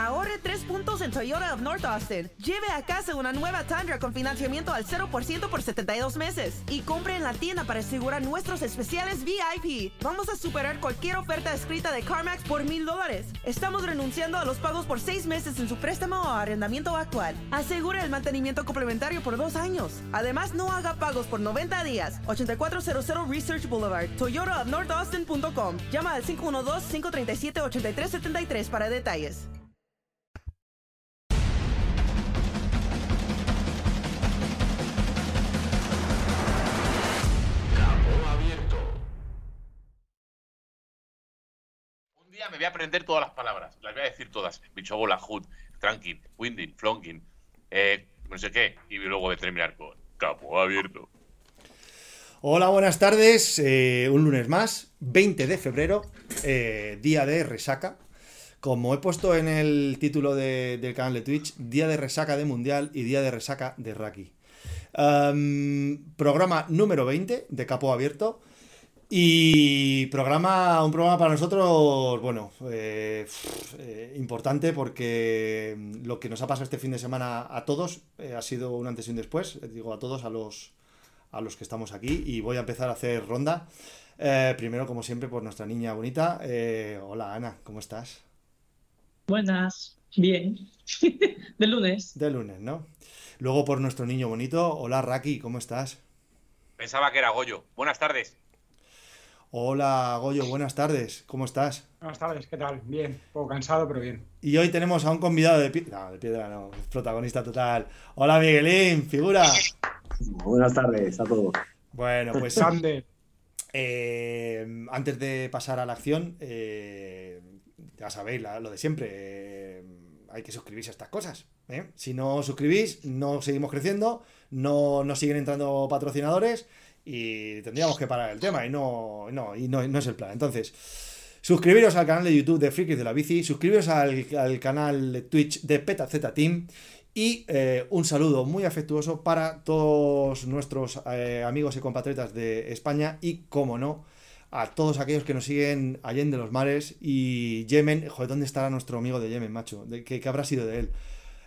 Ahorre 3 puntos en Toyota of North Austin. Lleve a casa una nueva Tundra con financiamiento al 0% por 72 meses. Y compre en la tienda para asegurar nuestros especiales VIP. Vamos a superar cualquier oferta escrita de CarMax por mil dólares. Estamos renunciando a los pagos por seis meses en su préstamo o arrendamiento actual. Asegure el mantenimiento complementario por dos años. Además, no haga pagos por 90 días. 8400 Research Boulevard, Toyota of North Austin.com. Llama al 512-537-8373 para detalles. Me voy a aprender todas las palabras. Las voy a decir todas. Bichobola, hood, tranquil, winding, flonking, eh, no sé qué. Y luego voy a terminar con capo abierto. Hola, buenas tardes. eh, un lunes más, 20 de febrero, eh, día de resaca. Como he puesto en el título de- del canal de Twitch, día de resaca de Mundial y día de resaca de Raki. Am, programa número 20 de Capo Abierto. Y programa, un programa para nosotros, bueno, eh, eh, importante porque lo que nos ha pasado este fin de semana a todos eh, ha sido un antes y un después. Digo a todos, a los, a los que estamos aquí. Y voy a empezar a hacer ronda. Eh, primero, como siempre, por nuestra niña bonita. Eh, hola Ana, ¿cómo estás? Buenas, bien. De lunes. De lunes, ¿no? Luego por nuestro niño bonito. Hola Raki, ¿cómo estás? Pensaba que era Goyo. Buenas tardes. Hola Goyo, buenas tardes, ¿cómo estás? Buenas tardes, ¿qué tal? Bien, un poco cansado, pero bien. Y hoy tenemos a un convidado de piedra. No, de piedra no, es protagonista total. Hola Miguelín, figura. Buenas tardes a todos. Bueno, pues Sander, eh, antes de pasar a la acción, eh, ya sabéis la- lo de siempre. eh, hay que suscribirse a estas cosas. ¿eh? Si no os suscribís, no seguimos creciendo, no nos siguen entrando patrocinadores y tendríamos que parar el tema y no, no, y no, no es el plan. Entonces, suscribiros al canal de YouTube de Frikis de la Bici, suscribiros al, al canal de Twitch de PetaZ Team y eh, un saludo muy afectuoso para todos nuestros eh, amigos y compatriotas de España y, como no, a todos aquellos que nos siguen allende los mares y Yemen. Joder, ¿dónde estará nuestro amigo de Yemen, macho? ¿De qué, qué habrá sido de él?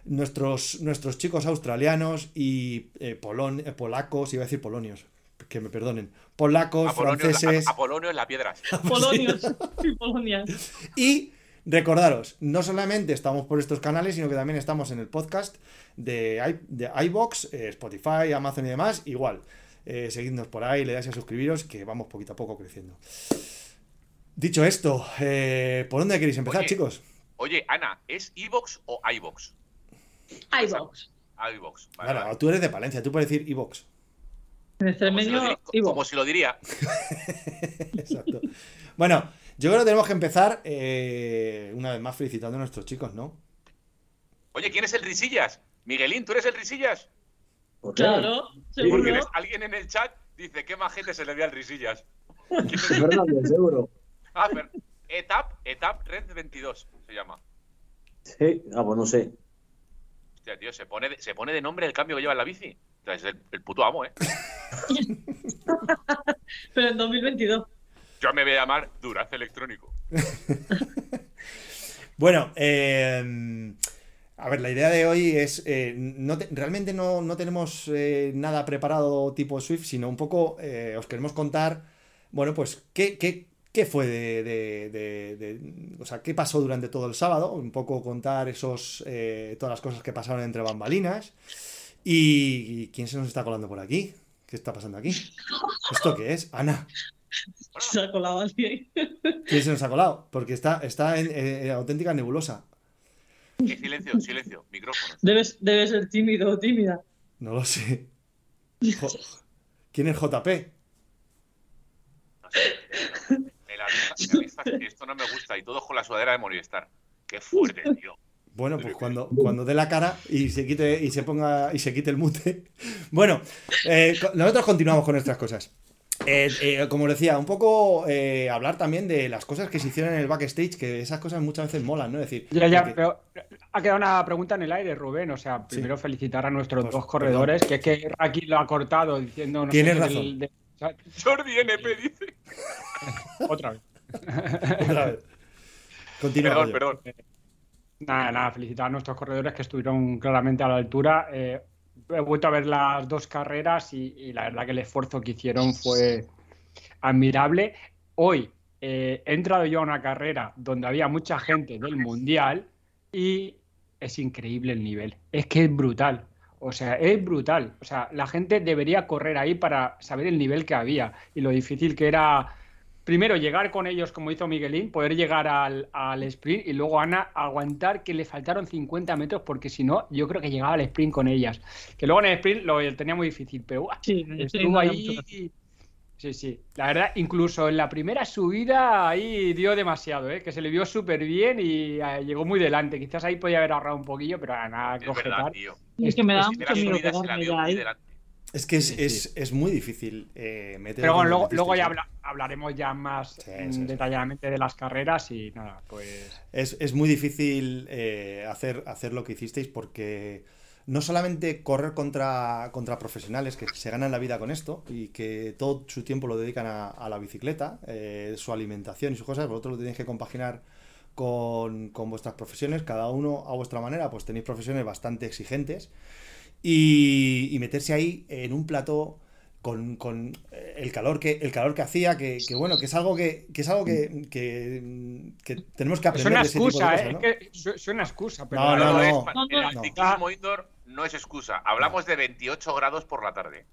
Nuestros, nuestros chicos australianos y eh, eh, polacos, iba a decir polonios, que me perdonen, polacos, Apolonio, franceses. Apolonio en la piedra. Polonios y Polonia. Y recordaros, no solamente estamos por estos canales, sino que también estamos en el podcast de, i- de iBox, eh, Spotify, Amazon y demás. Igual, eh, seguidnos por ahí, le dais a suscribiros, que vamos poquito a poco creciendo. Dicho esto, eh, ¿por dónde queréis empezar, Oye. chicos? Oye, Ana, ¿es iVox o iVox? iVox. iVox. Vale, Claro, vale. tú eres de Palencia, tú puedes decir iBox. Como si, lo diría, Ivo. como si lo diría. Exacto. Bueno, yo creo que tenemos que empezar eh, una vez más felicitando a nuestros chicos, ¿no? Oye, ¿quién es el Risillas? Miguelín, ¿tú eres el Risillas? Claro, Porque alguien en el chat dice, ¿qué majete se le ve al Risillas? Fernández, seguro. Ah, Fer- Etap, Etap Red 22 se llama. Sí, ah, pues no sé. Hostia, tío, se pone, de, se pone de nombre el cambio que lleva en la bici. O sea, es el, el puto amo, ¿eh? Pero en 2022. Yo me voy a llamar Duraz Electrónico. Bueno, eh, a ver, la idea de hoy es, eh, no te- realmente no, no tenemos eh, nada preparado tipo Swift, sino un poco eh, os queremos contar, bueno, pues qué, qué, qué fue de, de- de- de- o sea, qué pasó durante todo el sábado, un poco contar esos, eh, todas las cosas que pasaron entre bambalinas y, quién se nos está colando por aquí, qué está pasando aquí, ¿esto qué es? Ana. Se ha colado alguien. ¿Quién se nos ha colado? Porque está, está en, en auténtica nebulosa. Eh, silencio, silencio, micrófonos. Debes, debes ser tímido o tímida. No lo sé. Jo- ¿Quién es JP? No sé. Me la me que esto no me gusta y todos con la sudadera de Movistar. Qué fuerte, tío. Bueno, pues cuando, cuando dé la cara y se quite y se ponga y se quite el mute. Bueno, eh, nosotros continuamos con nuestras cosas. Eh, eh, como decía, un poco eh, hablar también de las cosas que se hicieron en el backstage, que esas cosas muchas veces molan, ¿no? Es decir, ya, ya, pero ha quedado una pregunta en el aire, Rubén. O sea, primero felicitar a nuestros Pues, dos corredores, que es que aquí lo ha cortado diciendo. No Tienes razón. de- o sea, Jordi NP dice. otra vez. otra vez. Continúa. Perdón, perdón. Nada, nada, felicitar a nuestros corredores que estuvieron claramente a la altura. Eh, he vuelto a ver las dos carreras y, y la verdad que el esfuerzo que hicieron fue admirable. Hoy eh, he entrado yo a una carrera donde había mucha gente del Mundial y es increíble el nivel. Es que es brutal. O sea, es brutal. O sea, la gente debería correr ahí para saber el nivel que había y lo difícil que era, primero, llegar con ellos como hizo Miguelín, poder llegar al, al sprint y luego Ana aguantar que le faltaron 50 metros porque si no, yo creo que llegaba al sprint con ellas. Que luego en el sprint lo tenía muy difícil, pero. Sí, sí, estuvo ahí. mucho Sí, sí. La verdad, incluso en la primera subida ahí dio demasiado, ¿eh? que se le vio súper bien y eh, llegó muy delante. Quizás ahí podía haber ahorrado un poquillo, pero nada, Es verdad, cogetar. tío. Es que me daba mucho Primera miedo subida se la quedarme vio ya muy ahí. delante. Es que es, Sí, sí, es, es muy difícil eh, meter. Pero bueno, luego, ya habla- hablaremos ya más sí. detalladamente de las carreras y nada, pues... Es, es muy difícil eh, hacer, hacer lo que hicisteis porque no solamente correr contra, contra profesionales que se ganan la vida con esto y que todo su tiempo lo dedican a, a la bicicleta, eh, su alimentación y sus cosas, vosotros lo tenéis que compaginar con, con vuestras profesiones, cada uno a vuestra manera, pues tenéis profesiones bastante exigentes y, y meterse ahí en un plató con, con, eh, el calor que el calor que hacía que, que bueno que es algo que, que es algo que, que, que tenemos que Es aprender una de ese tipo de excusa, cosas, ¿eh? ¿no? Es suena excusa, pero... No, no, no. es- es- No, el no. antiquismo indoor no es excusa. Hablamos de 28 grados por la tarde.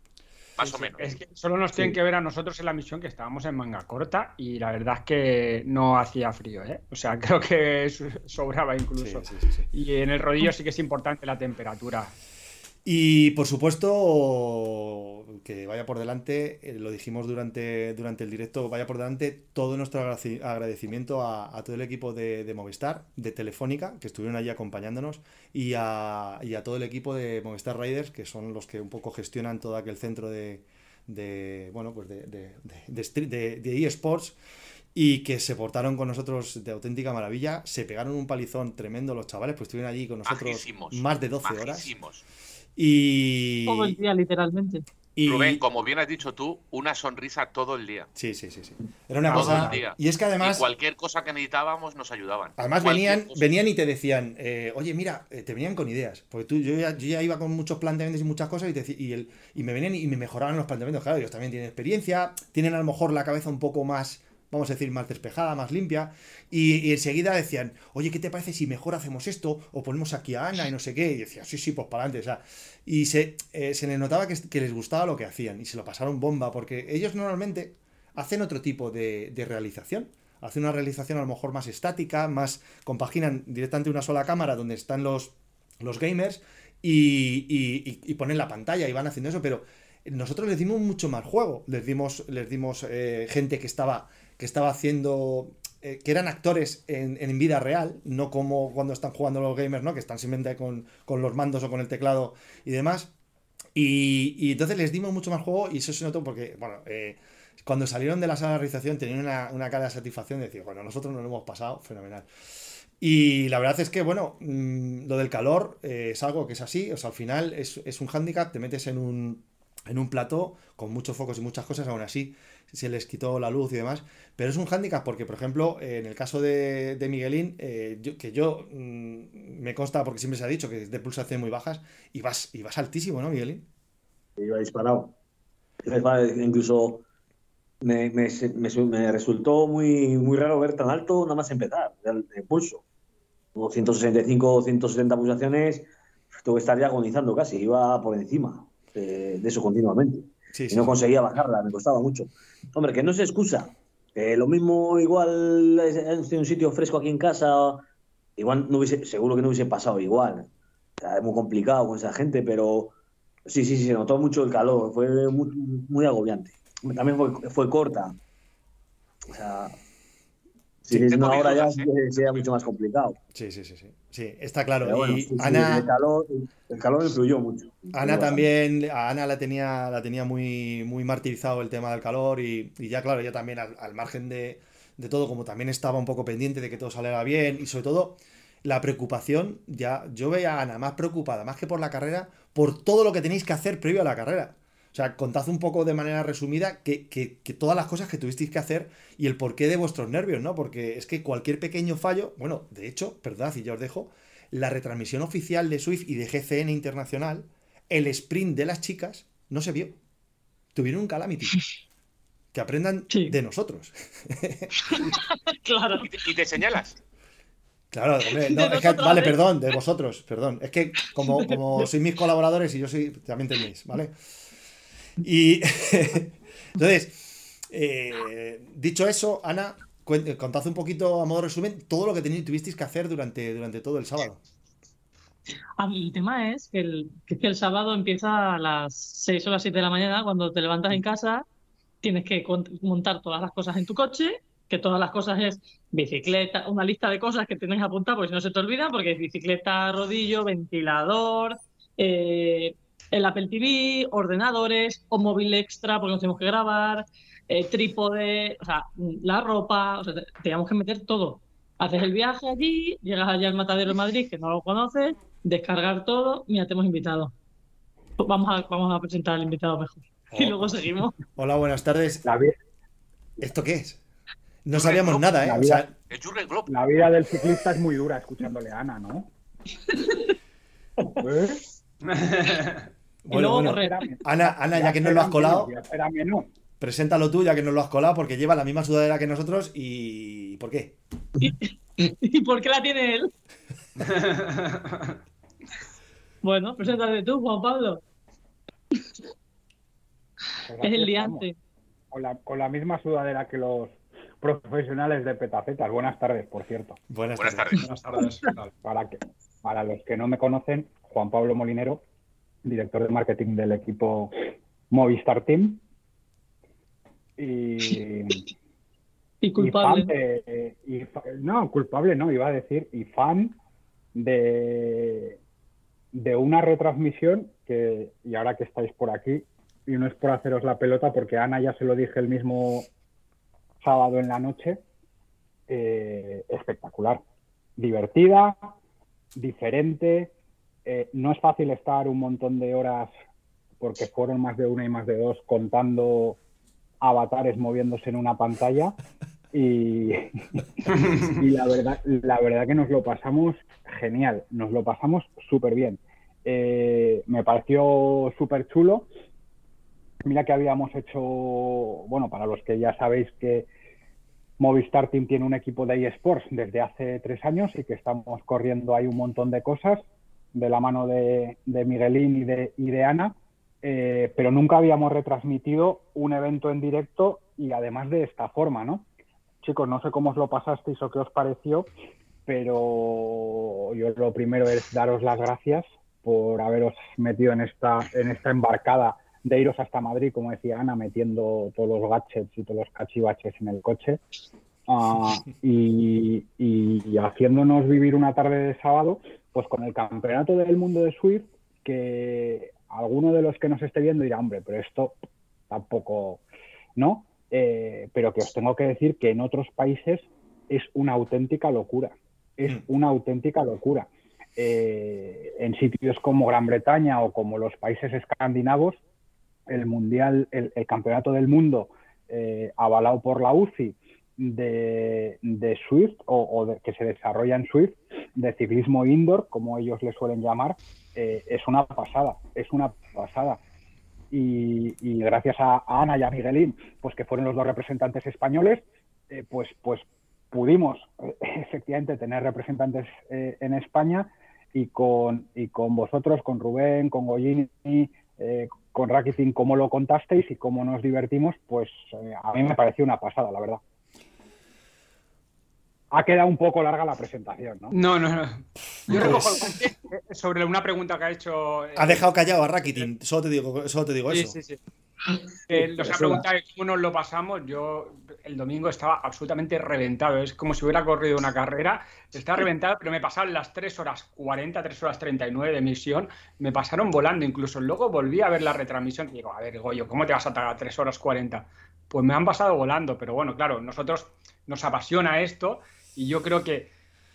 Más Sí, o sí. menos. Es que solo nos tienen Sí. que ver a nosotros en la misión que estábamos en manga corta y la verdad es que no hacía frío, ¿eh? O sea, creo que so- sobraba Sí, incluso. sí, sí, sí. Y en el rodillo sí que es importante la temperatura. Y por supuesto, que vaya por delante, eh, lo dijimos durante, durante el directo, vaya por delante todo nuestro agradecimiento a, a todo el equipo de, de Movistar, de Telefónica, que estuvieron allí acompañándonos, y a, y a todo el equipo de Movistar Riders, que son los que un poco gestionan todo aquel centro de, de bueno, pues de, de, de- de eSports. Y que se portaron con nosotros de auténtica maravilla. Se pegaron un palizón tremendo los chavales, pues estuvieron allí con nosotros Majísimos. más de 12 horas. Y, Todo el día, literalmente. y- Rubén, como bien has dicho tú, una sonrisa todo el día. Sí, sí, sí, sí. Era una Todo cosa. el día. Y es que además, y cualquier cosa que necesitábamos nos ayudaban. además Cualquier venían, cosa. venían y te decían, eh, oye, mira, eh, te venían con ideas. Porque tú, yo ya, yo ya iba con muchos planteamientos y muchas cosas y, te, y, el, y me venían y me mejoraban los planteamientos. Claro, ellos también tienen experiencia, tienen a lo mejor la cabeza un poco más, vamos a decir, más despejada, más limpia. Y, enseguida decían, oye, ¿qué te parece si mejor hacemos esto? O ponemos aquí a Ana y no sé qué. Y decía, sí, sí, pues para adelante. O sea, y se, eh, se les notaba que, les gustaba lo que hacían y se lo pasaron bomba, porque ellos normalmente hacen otro tipo de, realización. Hacen una realización a lo mejor más estática, más compaginan directamente una sola cámara donde están los, los gamers y- y ponen la pantalla y van haciendo eso, pero nosotros les dimos mucho más juego. Les dimos, les dimos eh, gente que estaba, que estaba haciendo. eh, que eran actores en, en vida real, no como cuando están jugando los gamers, ¿no? Que están simplemente con, con los mandos o con el teclado y demás. Y, y entonces les dimos mucho más juego y eso se notó porque, bueno, eh, cuando salieron de la sala de realización tenían una, una cara de satisfacción de decir, bueno, nosotros nos lo hemos pasado fenomenal. Y la verdad es que, bueno, mm, lo del calor eh, es algo que es así, o sea, al final es, es un hándicap, te metes en un, en un plató con muchos focos y muchas cosas, aún así se les quitó la luz y demás, pero es un hándicap porque, por ejemplo, eh, en el caso de, de Miguelín, eh, que yo mm, me consta porque siempre se ha dicho que es de pulsaciones muy bajas, y vas, y vas altísimo, ¿no, Miguelín? Iba disparado. Incluso me, me- resultó muy, muy raro ver tan alto nada más empezar el, el pulso. Unos 165, 170 pulsaciones, tuve que estar ya agonizando casi, iba por encima de eso continuamente. Sí, y no conseguía bajarla, me costaba mucho. Hombre, que no se excusa. Lo mismo, igual, es un sitio fresco aquí en casa, igual no hubiese, seguro que no hubiese pasado igual. O sea, es muy complicado con esa gente, pero sí, sí, sí, se notó mucho el calor, fue muy, muy agobiante. También fue, fue corta. O sea, Sí, es tengo una mis hora ya ¿eh? sería mucho más complicado. Sí, sí, sí, sí. Sí, está claro. Pero bueno, y sí, Ana, el, calor, el calor influyó mucho. Ana también, a Ana la tenía, la tenía muy, muy martirizado el tema del calor y, y ya claro, ella también al, al margen de, de todo, como también estaba un poco pendiente de que todo saliera bien y sobre todo la preocupación, ya yo veía a Ana más preocupada, más que por la carrera, por todo lo que tenéis que hacer previo a la carrera. O sea, contad un poco de manera resumida que, que- que todas las cosas que tuvisteis que hacer y el porqué de vuestros nervios, ¿no? Porque es que cualquier pequeño fallo, bueno, de hecho, perdón, y ya os dejo, la retransmisión oficial de Swift y de GCN Internacional, el sprint de las chicas, no se vio. Tuvieron un calamity. Que aprendan Sí. de nosotros. Claro. Y te, y te señalas. Claro, hombre, no, es que, vale, ¿eh? perdón, de vosotros, perdón. Es que como, como sois mis colaboradores y yo soy, también tenéis, ¿vale? Y entonces, eh, dicho eso, Ana, cuen- contad un poquito a modo resumen todo lo que tuvisteis que hacer durante, durante todo el sábado. A mí el tema es que el, que el sábado empieza a las 6 o las 7 de la mañana, cuando te levantas en casa, tienes que montar todas las cosas en tu coche, que todas las cosas es bicicleta, una lista de cosas que tienes porque si no se te olvida, porque es bicicleta, rodillo, ventilador, eh, el Apple TV, ordenadores, o móvil extra porque nos tenemos que grabar, eh, trípode, o sea, la ropa, o sea, te- teníamos que meter todo. Haces el viaje allí, llegas allá al Matadero de Madrid, que no lo conoces, descargar todo, mira, te hemos invitado. Pues Vamos a, vamos a presentar al invitado mejor. Y Oh. luego seguimos. Hola, buenas tardes. ¿Esto qué es? No sabíamos nada, ¿eh? La O vida- sea, El Jurgen Klopp. la vida del ciclista es muy dura escuchándole a Ana, ¿no? ¿Eh? y bueno, luego bueno. Espérame. Ana, Ana, ya que nos lo has colado, ya espérame, no. preséntalo tú, ya que nos lo has colado, porque lleva la misma sudadera que nosotros y... ¿Por qué? ¿Y por qué la tiene él? Bueno, preséntate tú, Juan Pablo. Pues Es el liante. Con la, con la misma sudadera que los profesionales de Petacetas. Buenas tardes, por cierto. Buenas, Buenas tardes. tardes. Buenas tardes. para los que no me conocen, Juan Pablo Molinero, director de marketing del equipo Movistar Team. Y, Y y fan culpable. de- y no, culpable no, iba a decir, y fan de, de una retransmisión que, y ahora que estáis por aquí, y no es por haceros la pelota, porque a Ana ya se lo dije el mismo sábado en la noche, eh, espectacular, divertida, diferente, eh, no es fácil estar un montón de horas, porque fueron más de una y más de dos, contando avatares moviéndose en una pantalla. Y, la verdad la verdad que nos lo pasamos genial nos lo pasamos súper bien Eh, me pareció súper chulo mira que habíamos hecho bueno para los que ya sabéis que Movistar Team tiene un equipo de eSports desde hace tres años y que estamos corriendo ahí un montón de cosas de la mano de, Miguelín y de, Ana eh, pero nunca habíamos retransmitido un evento en directo y además de esta forma, ¿no? Chicos, no sé cómo os lo pasasteis o qué os pareció, pero yo lo primero es daros las gracias por haberos metido en esta, en esta embarcada de iros hasta Madrid, como decía Ana, metiendo todos los gadgets y todos los cachivaches en el coche ah, y haciéndonos vivir una tarde de sábado, pues con el campeonato del mundo de Swift, que alguno de los que nos esté viendo dirá, hombre, pero esto tampoco, ¿no? Eh, pero que os tengo que decir que en otros países es una auténtica locura, es Mm. una auténtica locura. Eh, en sitios como Gran Bretaña o como los países escandinavos, el mundial, el, el campeonato del mundo eh, avalado por la UCI de, de Swift o, o de- que se desarrolla en Swift, de ciclismo indoor, como ellos le suelen llamar, eh, es una pasada, es una pasada. Y, gracias a, Ana y a Miguelín, pues que fueron los dos representantes españoles, eh, pues, pues pudimos eh, efectivamente tener representantes en España y con, y con vosotros, con Rubén, con Goyini, con Rakitin, cómo lo contasteis y cómo nos divertimos, pues a mí me pareció una pasada, la verdad. Ha quedado un poco larga la presentación, ¿no? No, no, no. Yo recojo el Pues- guante eh, sobre una pregunta que ha hecho. eh, Ha dejado callado a Rakitin, solo te digo, solo te digo Sí, eso. sí, sí. Eh, nos ha preguntado cómo nos lo pasamos. Yo el domingo estaba absolutamente reventado. Es como si hubiera corrido una carrera. Estaba reventado, pero me pasaron las 3 horas 40, 3 horas 39 de emisión. Me pasaron volando. Incluso luego volví a ver la retransmisión y digo, a ver, Goyo, ¿cómo te vas a tardar 3 horas 40? Pues me han pasado volando. Pero bueno, claro, nosotros nos apasiona esto y yo creo que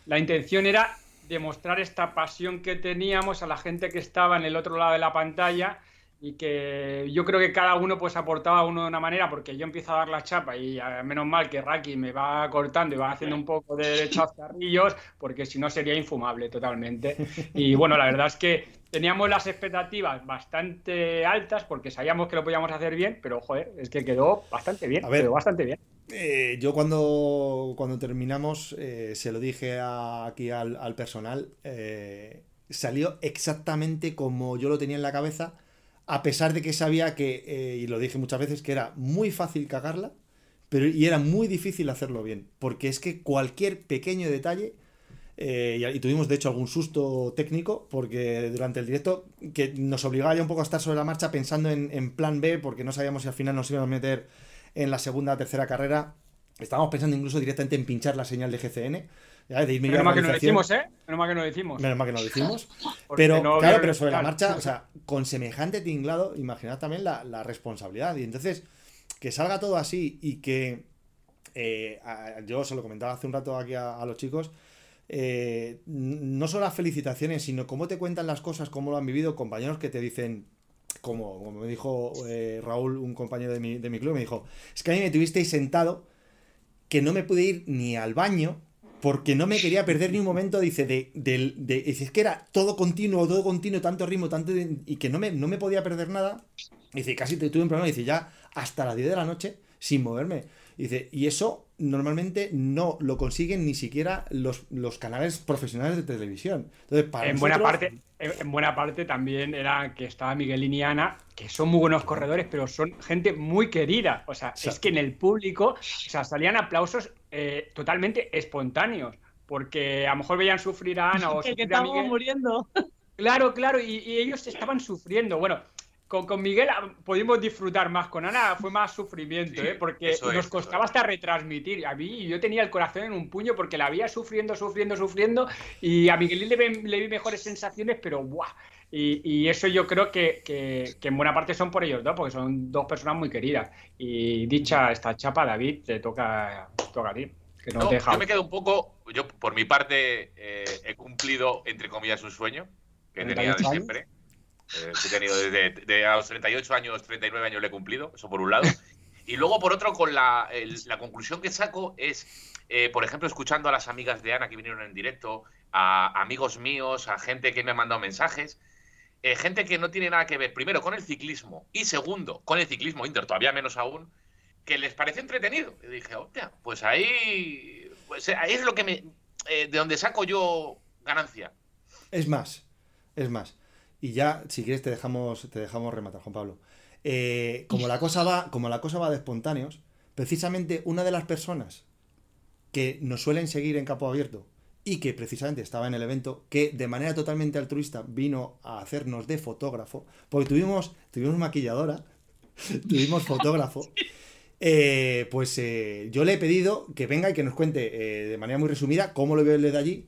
la intención era demostrar esta pasión que teníamos a la gente que estaba en el otro lado de la pantalla y que yo creo que cada uno pues aportaba uno de una manera porque yo empiezo a dar la chapa y menos mal que Raki me va cortando y va haciendo un poco de chascarrillos porque si no sería infumable totalmente. Y bueno, la verdad es que teníamos las expectativas bastante altas porque sabíamos que lo podíamos hacer bien, pero joder, es que quedó bastante bien, A ver. quedó bastante bien. Eh, yo cuando, cuando terminamos eh, se lo dije a- aquí al, al personal, eh, salió exactamente como yo lo tenía en la cabeza, a pesar de que sabía que, y lo dije muchas veces, que era muy fácil cagarla, pero y era muy difícil hacerlo bien, porque es que cualquier pequeño detalle, eh, y, y tuvimos de hecho algún susto técnico, porque durante el directo, que nos obligaba ya un poco a estar sobre la marcha pensando en, en plan B, porque no sabíamos si al final nos íbamos a meter en la segunda o tercera carrera. Estábamos pensando incluso directamente en pinchar la señal de GCN. ya, de irme Menos mal que no lo hicimos, ¿eh? Menos mal que no lo hicimos. Menos mal que no lo hicimos. Pero, no claro, pero sobre la marcha, o sea, con semejante tinglado, imaginad también la, la responsabilidad. Y entonces, que salga todo así y que eh, yo se lo comentaba hace un rato aquí a, a los chicos. Eh, no solo las felicitaciones, sino cómo te cuentan las cosas, cómo lo han vivido, compañeros que te dicen, como, como me dijo eh, Raúl, un compañero de mi, de mi club, me dijo, es que a mí me tuvisteis sentado que no me pude ir ni al baño porque no me quería perder ni un momento, dice, de, de- dice, es que era todo continuo, todo continuo, tanto ritmo, tanto, de- y que no me, no me podía perder nada. Dice, casi te tuve un problema, dice, ya hasta las 10 de la noche sin moverme. Dice, y eso normalmente no lo consiguen ni siquiera los, los canales profesionales de televisión. Entonces, para en buena parte en en buena parte también era que estaba Miguelín y Ana que son muy buenos corredores pero son gente muy querida o sea sea- es que en el público o sea salían aplausos eh, totalmente espontáneos porque a lo mejor veían sufrir a Ana o que, que sufrir a Miguel muriendo. Claro, claro, y, y ellos estaban sufriendo. Bueno, con, con Miguel ah, pudimos disfrutar más, con Ana fue más sufrimiento, Sí, ¿eh? porque es, nos costaba hasta retransmitir. A mí yo tenía el corazón en un puño porque la veía sufriendo, sufriendo, sufriendo, y a Miguel le, vi- le vi mejores sensaciones, pero ¡buah! Y, y eso yo creo que, que- que en buena parte son por ellos dos, porque son dos personas muy queridas. Y dicha esta chapa, David, te toca, toca a ti, que no, No, te deja. yo me quedo un poco, yo por mi parte eh, he cumplido, entre comillas, un sueño que tenía de 38 años. siempre. Eh, he tenido desde de a los 38 años, 39 años lo he cumplido, eso por un lado. Y luego, por otro, con la, la conclusión que saco es, eh, por ejemplo, escuchando a las amigas de Ana que vinieron en directo, a amigos míos, a gente que me ha mandado mensajes, eh, gente que no tiene nada que ver, primero, con el ciclismo y segundo, con el ciclismo inter, todavía menos aún, que les parece entretenido. Y dije, hostia, pues ahí, pues ahí es lo que me, eh, de donde saco yo ganancia. Es más, es más. Y ya, si quieres, te dejamos, te dejamos rematar, Juan Pablo. Eh, como la cosa va, como la cosa va de espontáneos, precisamente una de las personas que nos suelen seguir en Capo Abierto y que precisamente estaba en el evento, que de manera totalmente altruista vino a hacernos de fotógrafo, porque tuvimos, tuvimos maquilladora, tuvimos fotógrafo. eh, pues eh, yo le he pedido que venga y que nos cuente de manera muy resumida cómo lo veo él de allí.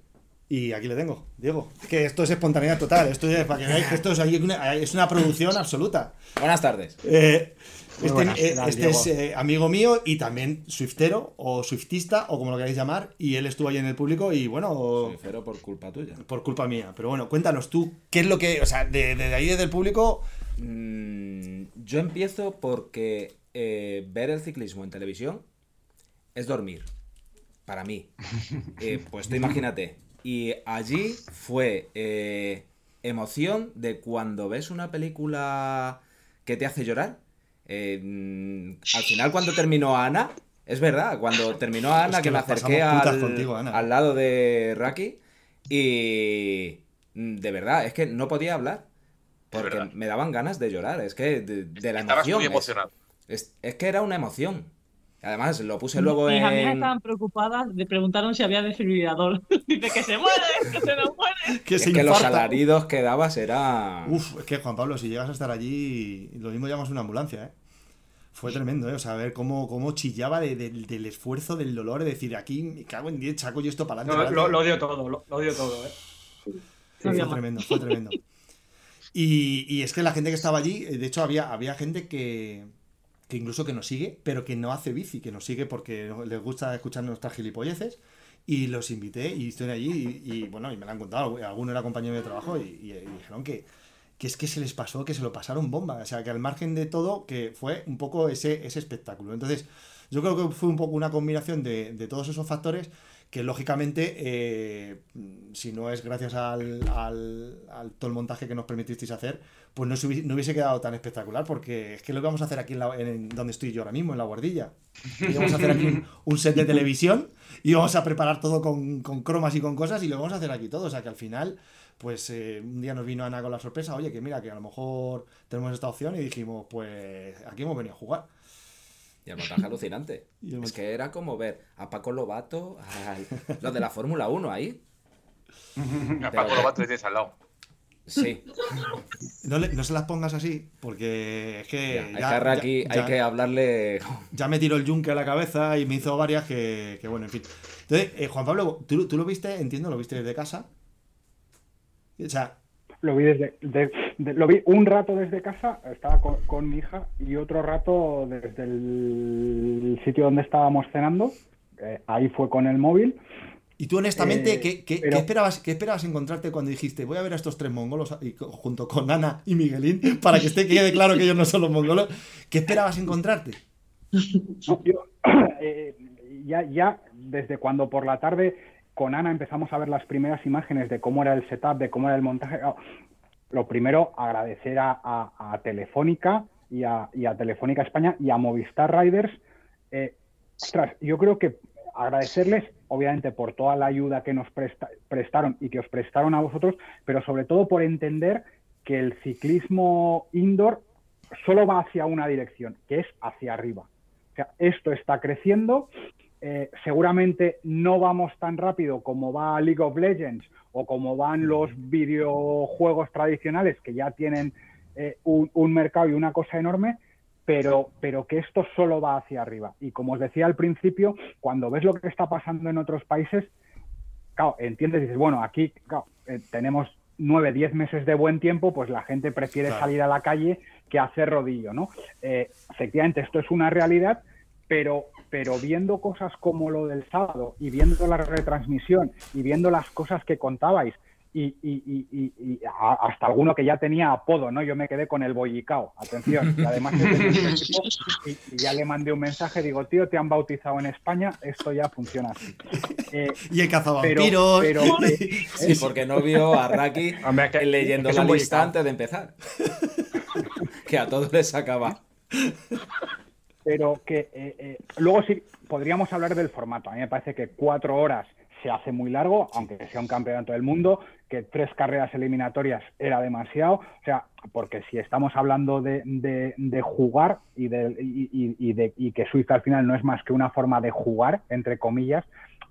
Y aquí le tengo, Diego. Es que esto es espontaneidad total. Esto es para que veáis que esto es, ahí una, es una producción absoluta. Buenas tardes. Eh, este buenas, eh, ¿qué tal, este es eh, amigo mío y también swiftero o swiftista o como lo queráis llamar. Y él estuvo ahí en el público y bueno, Soy cero por culpa tuya. por culpa mía. Pero bueno, cuéntanos tú, ¿qué es lo que, o sea, de, de ahí desde el público? Mm, yo empiezo porque eh, ver el ciclismo en televisión es dormir. Para mí. Eh, pues tú imagínate. Y allí fue eh, emoción de cuando ves una película que te hace llorar. Eh, mm, al final, cuando terminó Ana, es verdad, cuando terminó Ana, Es que que me acerqué al, contigo, al lado de Raki y mm, de verdad, es que no podía hablar. Porque me daban ganas de llorar. Es que de, de la Estabas emoción. muy es- emocionado. es, es que era una emoción. Además, lo puse luego Mis amigas en. estaban preocupadas, le preguntaron si había desfibrilador. Dice que se muere, que se nos muere. Que Es se que los alaridos que dabas era. Uf, es que Juan Pablo, si llegas a estar allí, lo mismo llamas una ambulancia, ¿eh? Fue tremendo, ¿eh? O sea, ver cómo, cómo chillaba de- del- del esfuerzo, del dolor, de decir, aquí me cago en 10, saco yo esto para No, adelante. lo, lo odio todo, lo, lo odio todo, ¿eh? Sí, No había fue tremendo, fue tremendo. Y, y es que la gente que estaba allí, eh, de hecho, había, había gente que, que incluso que nos sigue, pero que no hace bici, que nos sigue porque les gusta escuchar nuestras gilipolleces. Y los invité y estoy allí y, bueno, y me lo han contado. Alguno era compañero de trabajo y dijeron que, que es que se les pasó, que se lo pasaron bomba. O sea, que al margen de todo, que fue un poco ese, ese espectáculo. Entonces, yo creo que fue un poco una combinación de, de todos esos factores que lógicamente, eh, si no es gracias al, al, al, todo el montaje que nos permitisteis hacer, pues no, se hubiese, no hubiese quedado tan espectacular, porque es que lo vamos a hacer aquí en, la, en, donde estoy yo ahora mismo, en la guardilla. Y vamos a hacer aquí un, un, set de televisión y vamos a preparar todo con, con, cromas y con cosas y lo vamos a hacer aquí todo. O sea que al final, pues eh, un día nos vino Ana con la sorpresa, oye, que mira, que a lo mejor tenemos esta opción y dijimos, pues aquí hemos venido a jugar. Y el montaje alucinante. El montaje. Es que era como ver a Paco Lobato, a los de la Fórmula 1 ahí. a Paco Lobato le tienes al lado. Sí. No, le, no, se las pongas así, porque es que. Ya, hay, ya, que aquí, ya, hay que hablarle. Ya me tiró el yunque a la cabeza y me hizo varias que, que bueno, en fin. Entonces, eh, Juan Pablo, ¿tú, ¿tú, lo viste, entiendo, lo viste desde casa. O sea. Lo vi desde. De, de, lo vi un rato desde casa, estaba con, con, mi hija, y otro rato desde el sitio donde estábamos cenando. Eh, ahí fue con el móvil. Y tú, honestamente, eh, ¿qué, qué, pero... ¿qué, esperabas, ¿qué esperabas encontrarte cuando dijiste voy a ver a estos tres mongolos y, junto con Ana y Miguelín para que esté quede claro que ellos no son los mongolos? ¿Qué esperabas encontrarte? No, yo, eh, ya, ya desde cuando por la tarde con Ana empezamos a ver las primeras imágenes de cómo era el setup, de cómo era el montaje. Oh, lo primero, agradecer a, a, a Telefónica y a, y a, Telefónica España y a Movistar Riders. Eh, ostras, yo creo que agradecerles, obviamente, por toda la ayuda que nos presta, prestaron y que os prestaron a vosotros, pero sobre todo por entender que el ciclismo indoor solo va hacia una dirección, que es hacia arriba. O sea, esto está creciendo. Eh, seguramente no vamos tan rápido como va League of Legends o como van los videojuegos tradicionales que ya tienen eh, un, un mercado y una cosa enorme, pero, pero que esto solo va hacia arriba. Y como os decía al principio, cuando ves lo que está pasando en otros países, claro, entiendes y dices, bueno, aquí claro, eh, tenemos nueve, diez meses de buen tiempo, pues la gente prefiere claro. salir a la calle que hacer rodillo, ¿no? Eh, efectivamente, esto es una realidad, pero, pero viendo cosas como lo del sábado y viendo la retransmisión y viendo las cosas que contabais, y, y, y, y, hasta alguno que ya tenía apodo, ¿no? Yo me quedé con el bollicao, atención, y además y, ya le mandé un mensaje, digo, tío, te han bautizado en España, esto ya funciona así. Eh, y he cazado vampiros. Pero, pero, eh, sí, porque no vio a Raki leyendo la lista antes de empezar. que a todos les acaba. Pero que eh, eh, luego sí podríamos hablar del formato. A mí me parece que cuatro horas se hace muy largo, aunque sea un campeonato del mundo, que tres carreras eliminatorias era demasiado, o sea, porque si estamos hablando de, de, de jugar y, de, y, y, de, y que Swift al final no es más que una forma de jugar, entre comillas,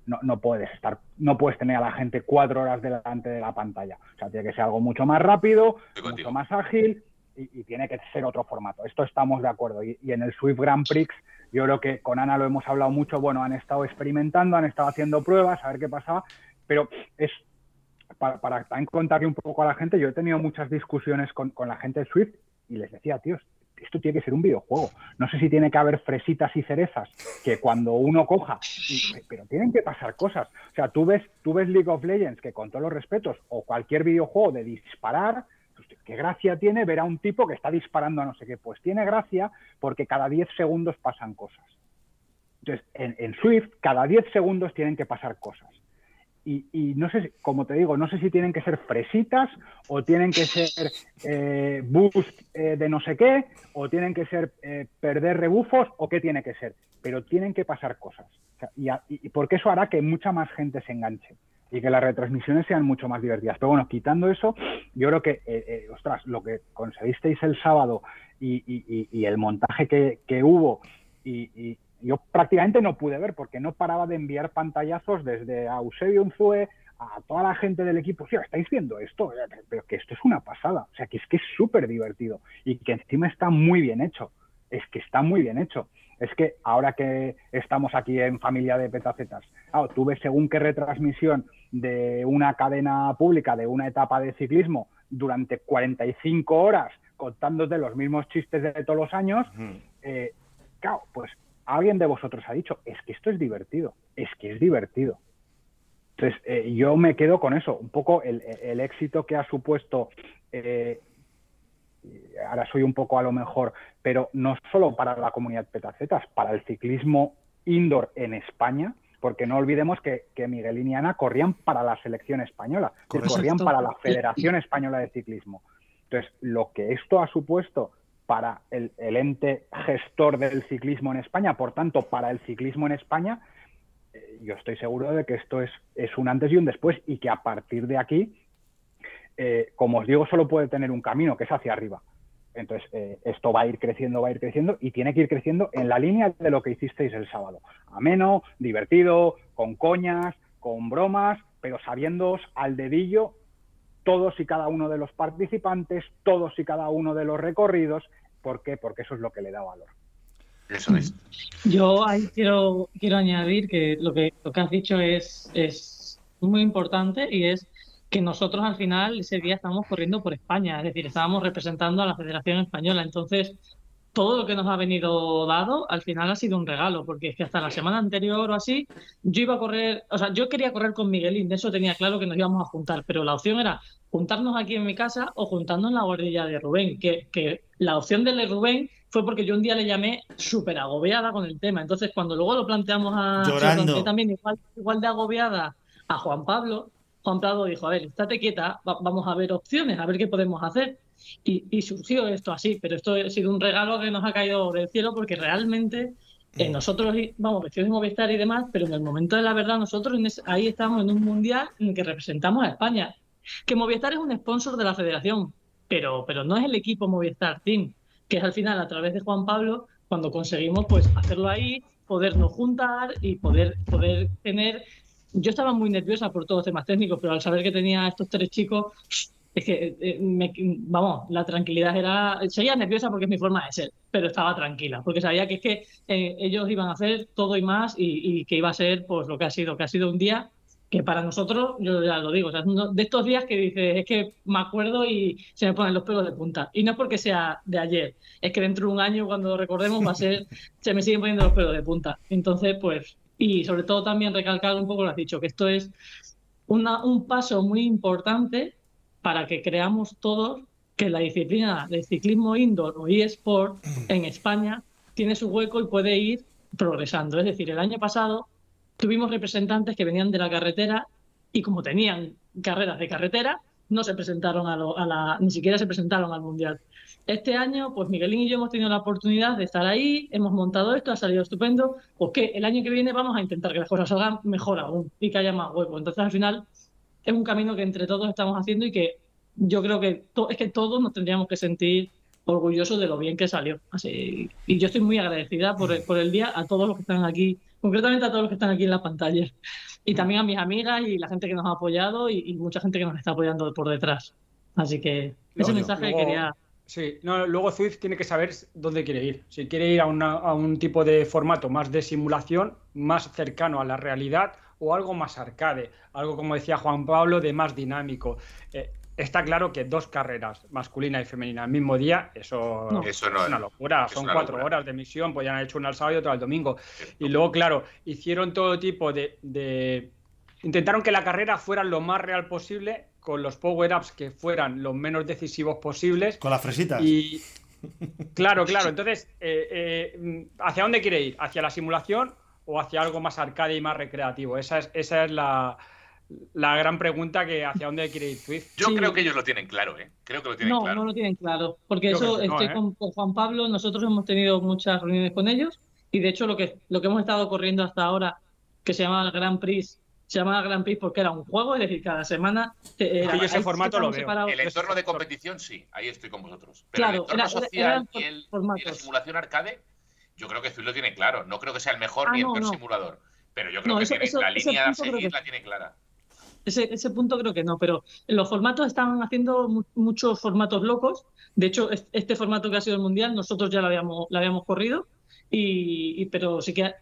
no, no, puedes estar, no puedes tener a la gente cuatro horas delante de la pantalla. O sea, tiene que ser algo mucho más rápido, mucho más ágil y, y, tiene que ser otro formato. Esto estamos de acuerdo. Y, y en el Swift Grand Prix yo creo que con Ana lo hemos hablado mucho, bueno, han estado experimentando, han estado haciendo pruebas, a ver qué pasaba, pero es para, para también contarle un poco a la gente, yo he tenido muchas discusiones con, con la gente de Swift y les decía, tíos, esto tiene que ser un videojuego. No sé si tiene que haber fresitas y cerezas que cuando uno coja, y, pero tienen que pasar cosas. O sea, tú ves, tú ves League of Legends, que con todos los respetos, o cualquier videojuego de disparar, pues, ¿qué gracia tiene ver a un tipo que está disparando a no sé qué? Pues tiene gracia porque cada 10 segundos pasan cosas. Entonces, en, en Swift, cada 10 segundos tienen que pasar cosas. Y, y, no sé, como te digo, no sé si tienen que ser fresitas o tienen que ser eh, boost eh, de no sé qué o tienen que ser eh, perder rebufos o qué tiene que ser, pero tienen que pasar cosas. O sea, y, y, porque eso hará que mucha más gente se enganche y que las retransmisiones sean mucho más divertidas. Pero bueno, quitando eso, yo creo que, eh, ostras, lo que conseguisteis el sábado y, y el montaje que, que hubo y, yo prácticamente no pude ver porque no paraba de enviar pantallazos desde a Eusebio Unzue a toda la gente del equipo. Sí, estáis viendo esto, pero que esto es una pasada. O sea, que es que es súper divertido y que encima está muy bien hecho. Es que está muy bien hecho. Es que ahora que estamos aquí en familia de petacetas, claro, tuve según qué retransmisión de una cadena pública de una etapa de ciclismo durante 45 horas contándote los mismos chistes de todos los años, eh, claro, pues alguien de vosotros ha dicho, es que esto es divertido, es que es divertido. Entonces, eh, yo me quedo con eso, un poco el, el, éxito que ha supuesto eh, ahora soy un poco a lo mejor, pero no solo para la comunidad petacetas, para el ciclismo indoor en España, porque no olvidemos que, que Miguelín y Ana corrían para la selección española, que corrían para la Federación Española de Ciclismo. Entonces, lo que esto ha supuesto para el, el ente gestor del ciclismo en España, por tanto, para el ciclismo en España, eh, yo estoy seguro de que esto es, es un antes y un después y que a partir de aquí, eh, como os digo, solo puede tener un camino, que es hacia arriba. Entonces, eh, esto va a ir creciendo, va a ir creciendo y tiene que ir creciendo en la línea de lo que hicisteis el sábado. Ameno, divertido, con coñas, con bromas, pero sabiéndoos al dedillo todos y cada uno de los participantes, todos y cada uno de los recorridos. ¿Por qué? Porque eso es lo que le da valor. Eso es. Yo ahí quiero, quiero añadir que lo que, lo que has dicho es, es muy importante y es que nosotros al final ese día estábamos corriendo por España, es decir, estábamos representando a la Federación Española. Entonces, todo lo que nos ha venido dado al final ha sido un regalo, porque es que hasta la semana anterior o así, yo iba a correr, o sea, yo quería correr con Miguelín, de eso tenía claro que nos íbamos a juntar, pero la opción era juntarnos aquí en mi casa o juntarnos en la guardilla de Rubén, que, que la opción de Rubén fue porque yo un día le llamé súper agobiada con el tema. Entonces, cuando luego lo planteamos a Llorando. también igual, igual de agobiada a Juan Pablo, Juan Pablo dijo, a ver, estate quieta, va- vamos a ver opciones, a ver qué podemos hacer. Y, y surgió esto así, pero esto ha sido un regalo que nos ha caído del cielo porque realmente eh, nosotros, y- vamos, vestidos de Movistar y demás, pero en el momento de la verdad nosotros en ese- ahí estamos en un mundial en el que representamos a España. Que Movistar es un sponsor de la federación, pero, pero no es el equipo Movistar Team, que es al final a través de Juan Pablo cuando conseguimos pues hacerlo ahí, podernos juntar y poder, poder tener... Yo estaba muy nerviosa por todos los temas técnicos, pero al saber que tenía estos tres chicos, es que, eh, me- vamos, la tranquilidad era... Seguía nerviosa porque es mi forma de ser, pero estaba tranquila, porque sabía que es que eh, ellos iban a hacer todo y más y, que iba a ser pues lo que ha sido, que ha sido un día que para nosotros, yo ya lo digo, o sea, de estos días que dices, es que me acuerdo y se me ponen los pelos de punta. Y no es porque sea de ayer, es que dentro de un año, cuando lo recordemos, va a ser, se me siguen poniendo los pelos de punta. Entonces, pues, y sobre todo también recalcar un poco, lo has dicho, que esto es una- un paso muy importante para que creamos todos que la disciplina del ciclismo indoor o eSport en España tiene su hueco y puede ir progresando. Es decir, el año pasado tuvimos representantes que venían de la carretera y como tenían carreras de carretera, no se presentaron a, lo- a la, ni siquiera se presentaron al Mundial. Este año, pues Miguelín y yo hemos tenido la oportunidad de estar ahí, hemos montado esto, ha salido estupendo, pues que el año que viene vamos a intentar que las cosas salgan mejor aún y que haya más hueco. Entonces, al final, es un camino que entre todos estamos haciendo y que yo creo que es que todos nos tendríamos que sentir orgullosos de lo bien que salió. Así, y yo estoy muy agradecida por el, por el día a todos los que están aquí, concretamente a todos los que están aquí en la pantalla. Y también a mis amigas y la gente que nos ha apoyado y, y mucha gente que nos está apoyando por detrás. Así que ese mensaje luego- quería... Sí, no, luego Zwift tiene que saber dónde quiere ir. Si quiere ir a, una- a un tipo de formato más de simulación, más cercano a la realidad o algo más arcade, algo como decía Juan Pablo, de más dinámico. Eh, está claro que dos carreras, masculina y femenina, al mismo día, eso, No. Eso no es una locura. es Son una cuatro locura. horas de emisión, podían haber hecho una al sábado y otra al domingo. Y luego, claro, hicieron todo tipo de, de- Intentaron que la carrera fuera lo más real posible, con los power-ups que fueran lo menos decisivos posibles. Con las fresitas. Y claro, claro. Entonces, eh, eh, ¿hacia dónde quiere ir? ¿Hacia la simulación o hacia algo más arcade y más recreativo? Esa es, esa es la, la gran pregunta que hacia dónde quiere ir Swift. Yo Sí. creo que ellos lo tienen claro, ¿eh? Creo que lo tienen No, claro. no lo tienen claro, porque Yo eso no, estoy ¿eh? con, con Juan Pablo, nosotros hemos tenido muchas reuniones con ellos y de hecho lo que, lo que hemos estado corriendo hasta ahora, que se llama Grand Prix, se llama Grand Prix porque era un juego, es decir, cada semana... eh, yo ese formato lo veo. separados. El entorno de competición, sí, ahí estoy con vosotros. Pero el Claro, entorno era- social y, el- y la simulación arcade, yo creo que Zwift lo tiene claro. No creo que sea el mejor Ah, ni el no, peor no. simulador. Pero yo creo No, que eso- tiene- eso- la línea a seguir que- la tiene clara. Ese, ese punto creo que no, pero los formatos están haciendo mu- muchos formatos locos. De hecho, es- este formato que ha sido el mundial, nosotros ya lo habíamos, lo habíamos corrido, y, y- pero sí que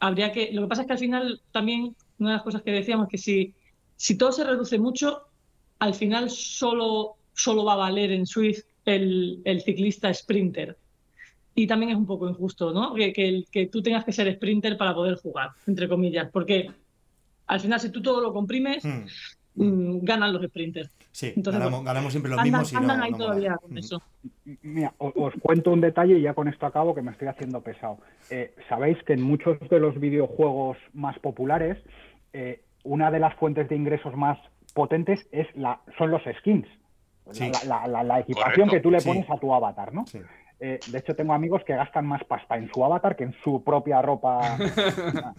habría que. Lo que pasa es que al final también una de las cosas que decíamos es que si, si todo se reduce mucho, al final solo, solo va a valer en Swift el, el ciclista sprinter. Y también es un poco injusto, ¿no? Que, que tú tengas que ser sprinter para poder jugar, entre comillas, porque al final si tú todo lo comprimes, Hmm. mm, ganan los sprinters. Sí, Entonces, ganamos, bueno, ganamos siempre los Andan, mismos y no, andan ahí no todavía con eso. Mira, os, cuento un detalle y ya con esto acabo que me estoy haciendo pesado. Eh, Sabéis que en muchos de los videojuegos más populares, eh, una de las fuentes de ingresos más potentes es la, son los skins. Sí. La, la- la- la equipación Correcto. que tú le Sí. pones a tu avatar, ¿no? Sí. Eh, de hecho, tengo amigos que gastan más pasta en su avatar que en su propia ropa.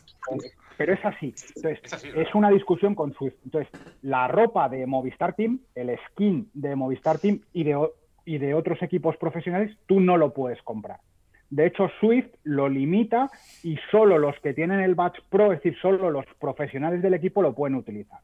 Pero es así. Entonces, Es así, es una discusión con Swift. Entonces, la ropa de Movistar Team, el skin de Movistar Team y de, y de otros equipos profesionales, tú no lo puedes comprar. De hecho, Swift lo limita y solo los que tienen el Batch Pro, es decir, solo los profesionales del equipo lo pueden utilizar.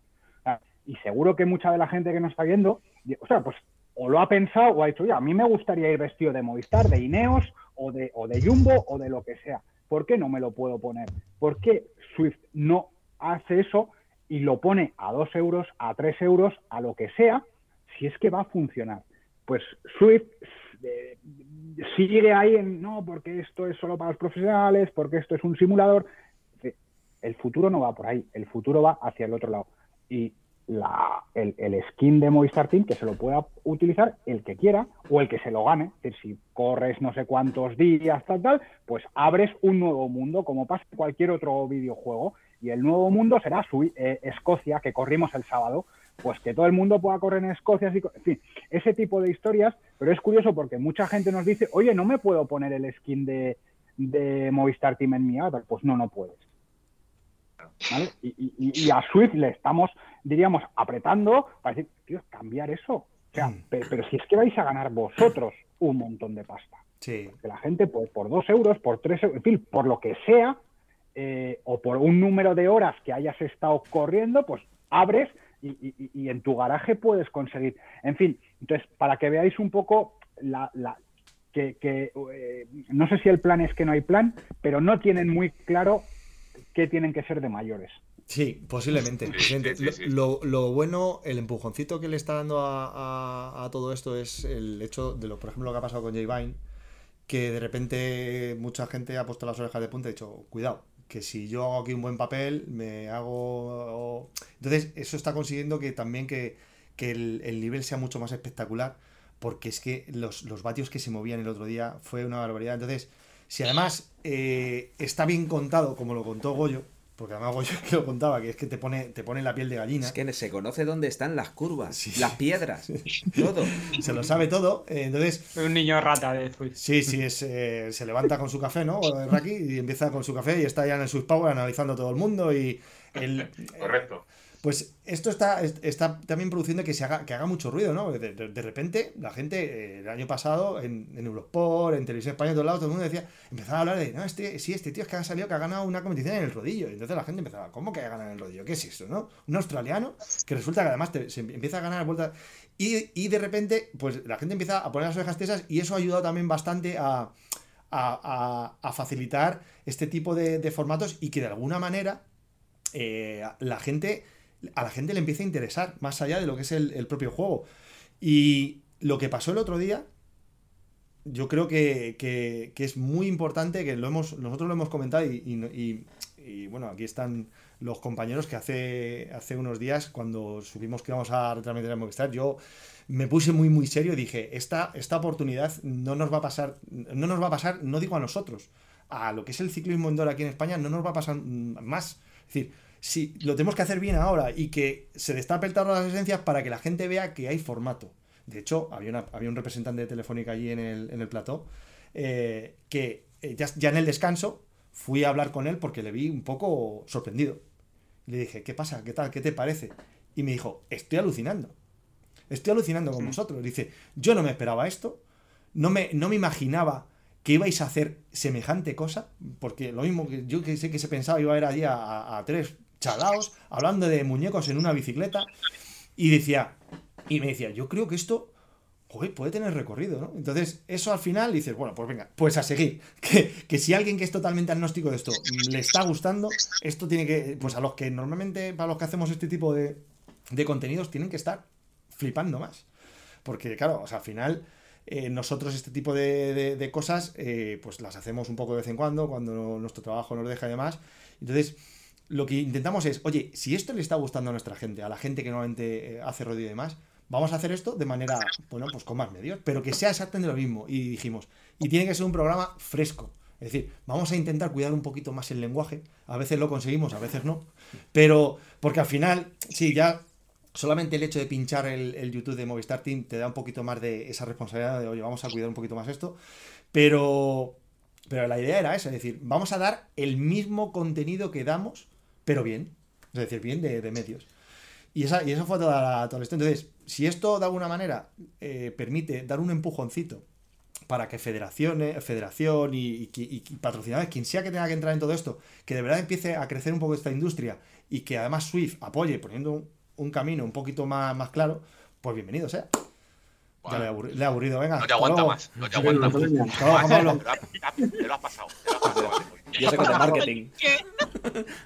Y seguro que mucha de la gente que nos está viendo, o sea, pues o lo ha pensado o ha dicho, oye, a mí me gustaría ir vestido de Movistar, de Ineos o de, o de Jumbo o de lo que sea. ¿Por qué no me lo puedo poner? ¿Por qué Swift no hace eso y lo pone a 2 euros, a 3 euros, a lo que sea, si es que va a funcionar? Pues Swift eh, sigue ahí en, no, porque esto es solo para los profesionales, porque esto es un simulador. El futuro no va por ahí, el futuro va hacia el otro lado. Y la, el, el skin de Movistar Team que se lo pueda utilizar el que quiera o el que se lo gane. Es decir, si corres no sé cuántos días, tal, tal, pues abres un nuevo mundo, como pasa en cualquier otro videojuego. Y el nuevo mundo será su, eh, Escocia, que corrimos el sábado. Pues que todo el mundo pueda correr en Escocia, en fin, ese tipo de historias. Pero es curioso porque mucha gente nos dice, oye, no me puedo poner el skin de, de Movistar Team en mi avatar. Pues no, no puedes. ¿Vale? Y, y- y a Swift le estamos, diríamos, apretando para decir, tío, cambiar eso. O sea, Mm. pe- pero, si es que vais a ganar vosotros un montón de pasta. Sí. Que la gente, pues, por dos euros, por tres euros, en fin, por lo que sea, eh, o por un número de horas que hayas estado corriendo, pues abres y, y- y en tu garaje puedes conseguir. En fin, entonces, para que veáis un poco la, la- que, que, eh, no sé si el plan es que no hay plan, pero no tienen muy claro qué tienen que ser de mayores. Sí, posiblemente. Sí, posiblemente. sí, sí, sí. Lo, lo bueno, el empujoncito que le está dando a, a- a todo esto es el hecho de lo, por ejemplo, lo que ha pasado con J Vine, que de repente mucha gente ha puesto las orejas de punta y ha dicho, cuidado, que si yo hago aquí un buen papel, me hago... Entonces, eso está consiguiendo que también que, que el, el nivel sea mucho más espectacular, porque es que los, los vatios que se movían el otro día fue una barbaridad. Entonces, si además eh, está bien contado, como lo contó Goyo, porque además Goyo es que lo contaba, que es que te pone, te pone la piel de gallina. Es que se conoce dónde están las curvas, Sí. las piedras, todo. Se lo sabe todo. eh, entonces, un niño rata de sí, sí, es, eh, se levanta con su café, ¿no? Raki, y empieza con su café y está ya en el Swiss Power analizando todo el mundo y el, Correcto. Pues esto está, es- está también produciendo que se haga, que haga mucho ruido, ¿no? De, repente, la gente, eh, el año pasado, en, en Eurosport, en Televisión Española, en todos lados, todo el mundo decía, empezaba a hablar de, no, este, sí, este tío es que ha salido que ha ganado una competición en el rodillo. Y entonces la gente empezaba, ¿cómo que ha ganado en el rodillo? ¿Qué es eso, no? Un australiano que resulta que además se empieza a ganar vueltas. Y, y de repente, pues la gente empieza a poner las orejas tiesas y eso ha ayudado también bastante a, a, a- facilitar este tipo de, de formatos y que de alguna manera eh, la gente a la gente le empieza a interesar más allá de lo que es el, propio juego. Y lo que pasó el otro día, yo creo que, que- es muy importante, que lo hemos, nosotros lo hemos comentado y, y- y- bueno, aquí están los compañeros que hace, hace unos días, cuando supimos que íbamos a retransmitir en Movistar, yo me puse muy muy serio y dije, esta, esta oportunidad no nos va a pasar, no nos va a pasar, no digo a nosotros, a lo que es el ciclismo indoor aquí en España, no nos va a pasar más. Es decir, si lo tenemos que hacer bien ahora y que se destape el tarro de las esencias para que la gente vea que hay formato. De hecho, había, una- había un representante de Telefónica allí en el, en el plató eh, que eh, ya, ya en el descanso fui a hablar con él porque le vi un poco sorprendido. Le dije, ¿qué pasa? ¿Qué tal? ¿Qué te parece? Y me dijo, estoy alucinando. Estoy alucinando con vosotros. Dice, yo no me esperaba esto. No me, no me imaginaba que ibais a hacer semejante cosa. Porque lo mismo que yo que sé que se pensaba iba a ir allí a, a- a tres chalaos hablando de muñecos en una bicicleta. Y decía, y me decía, yo creo que esto puede tener recorrido, ¿no? Entonces, eso al final dices, bueno, pues venga, pues a seguir. Que, que si alguien que es totalmente agnóstico de esto le está gustando, esto tiene que, pues a los que normalmente, para los que hacemos este tipo de, de contenidos, tienen que estar flipando más. Porque, claro, o sea, al final, eh, nosotros este tipo de, de- de cosas, eh, pues las hacemos un poco de vez en cuando, cuando nuestro trabajo nos deja y demás. Entonces, lo que intentamos es, oye, si esto le está gustando a nuestra gente, a la gente que normalmente eh, hace rodeo y demás, vamos a hacer esto de manera, bueno, pues con más medios, pero que sea exactamente lo mismo. Y dijimos, y tiene que ser un programa fresco. Es decir, vamos a intentar cuidar un poquito más el lenguaje. A veces lo conseguimos, a veces no. Pero, porque al final, sí, ya solamente el hecho de pinchar el, el YouTube de Movistar Team te da un poquito más de esa responsabilidad de, oye, vamos a cuidar un poquito más esto. Pero, pero la idea era esa, es decir, vamos a dar el mismo contenido que damos, pero bien. Es decir, bien de, de medios. Y, esa, y eso fue toda la, toda la historia. Entonces, si esto de alguna manera eh, permite dar un empujoncito para que federaciones, federación y, y, y- y patrocinadores, quien sea que tenga que entrar en todo esto, que de verdad empiece a crecer un poco esta industria y que además Swift apoye poniendo un, un camino un poquito más, más claro, pues bienvenido sea. Ya le he aburri- le he aburrido, venga. No te aguanta luego. más, no te aguanta más. Te lo has pasado. Te lo has pasado. Yo sé que de marketing.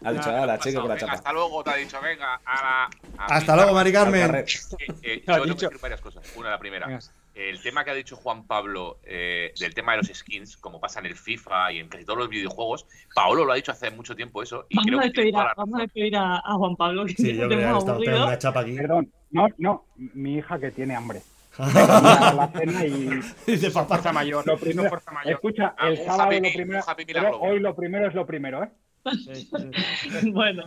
Ha dicho, Te lo la has chica pasado. por la chapa. Hasta luego, te ha dicho, venga, a la. a Hasta luego, Mari Carmen. Eh, eh, yo tengo que dicho. decir varias cosas. Una, la primera. Venga. El tema que ha dicho Juan Pablo eh, del tema de los skins, como pasa en el FIFA y en casi todos los videojuegos, Paolo lo ha dicho hace mucho tiempo eso. Y Vamos creo a despedir, a, vamos a, despedir a, a Juan Pablo, que Sí, yo creo que una chapa aquí. Perdón, no, no, mi hija que tiene hambre. La cena y Dice papá. Fuerza mayor. lo Eso primero, fuerza mayor. escucha, Ah, el sábado Happy lo primero, pero hoy lo primero es lo primero, ¿eh? Sí, sí, sí. Bueno,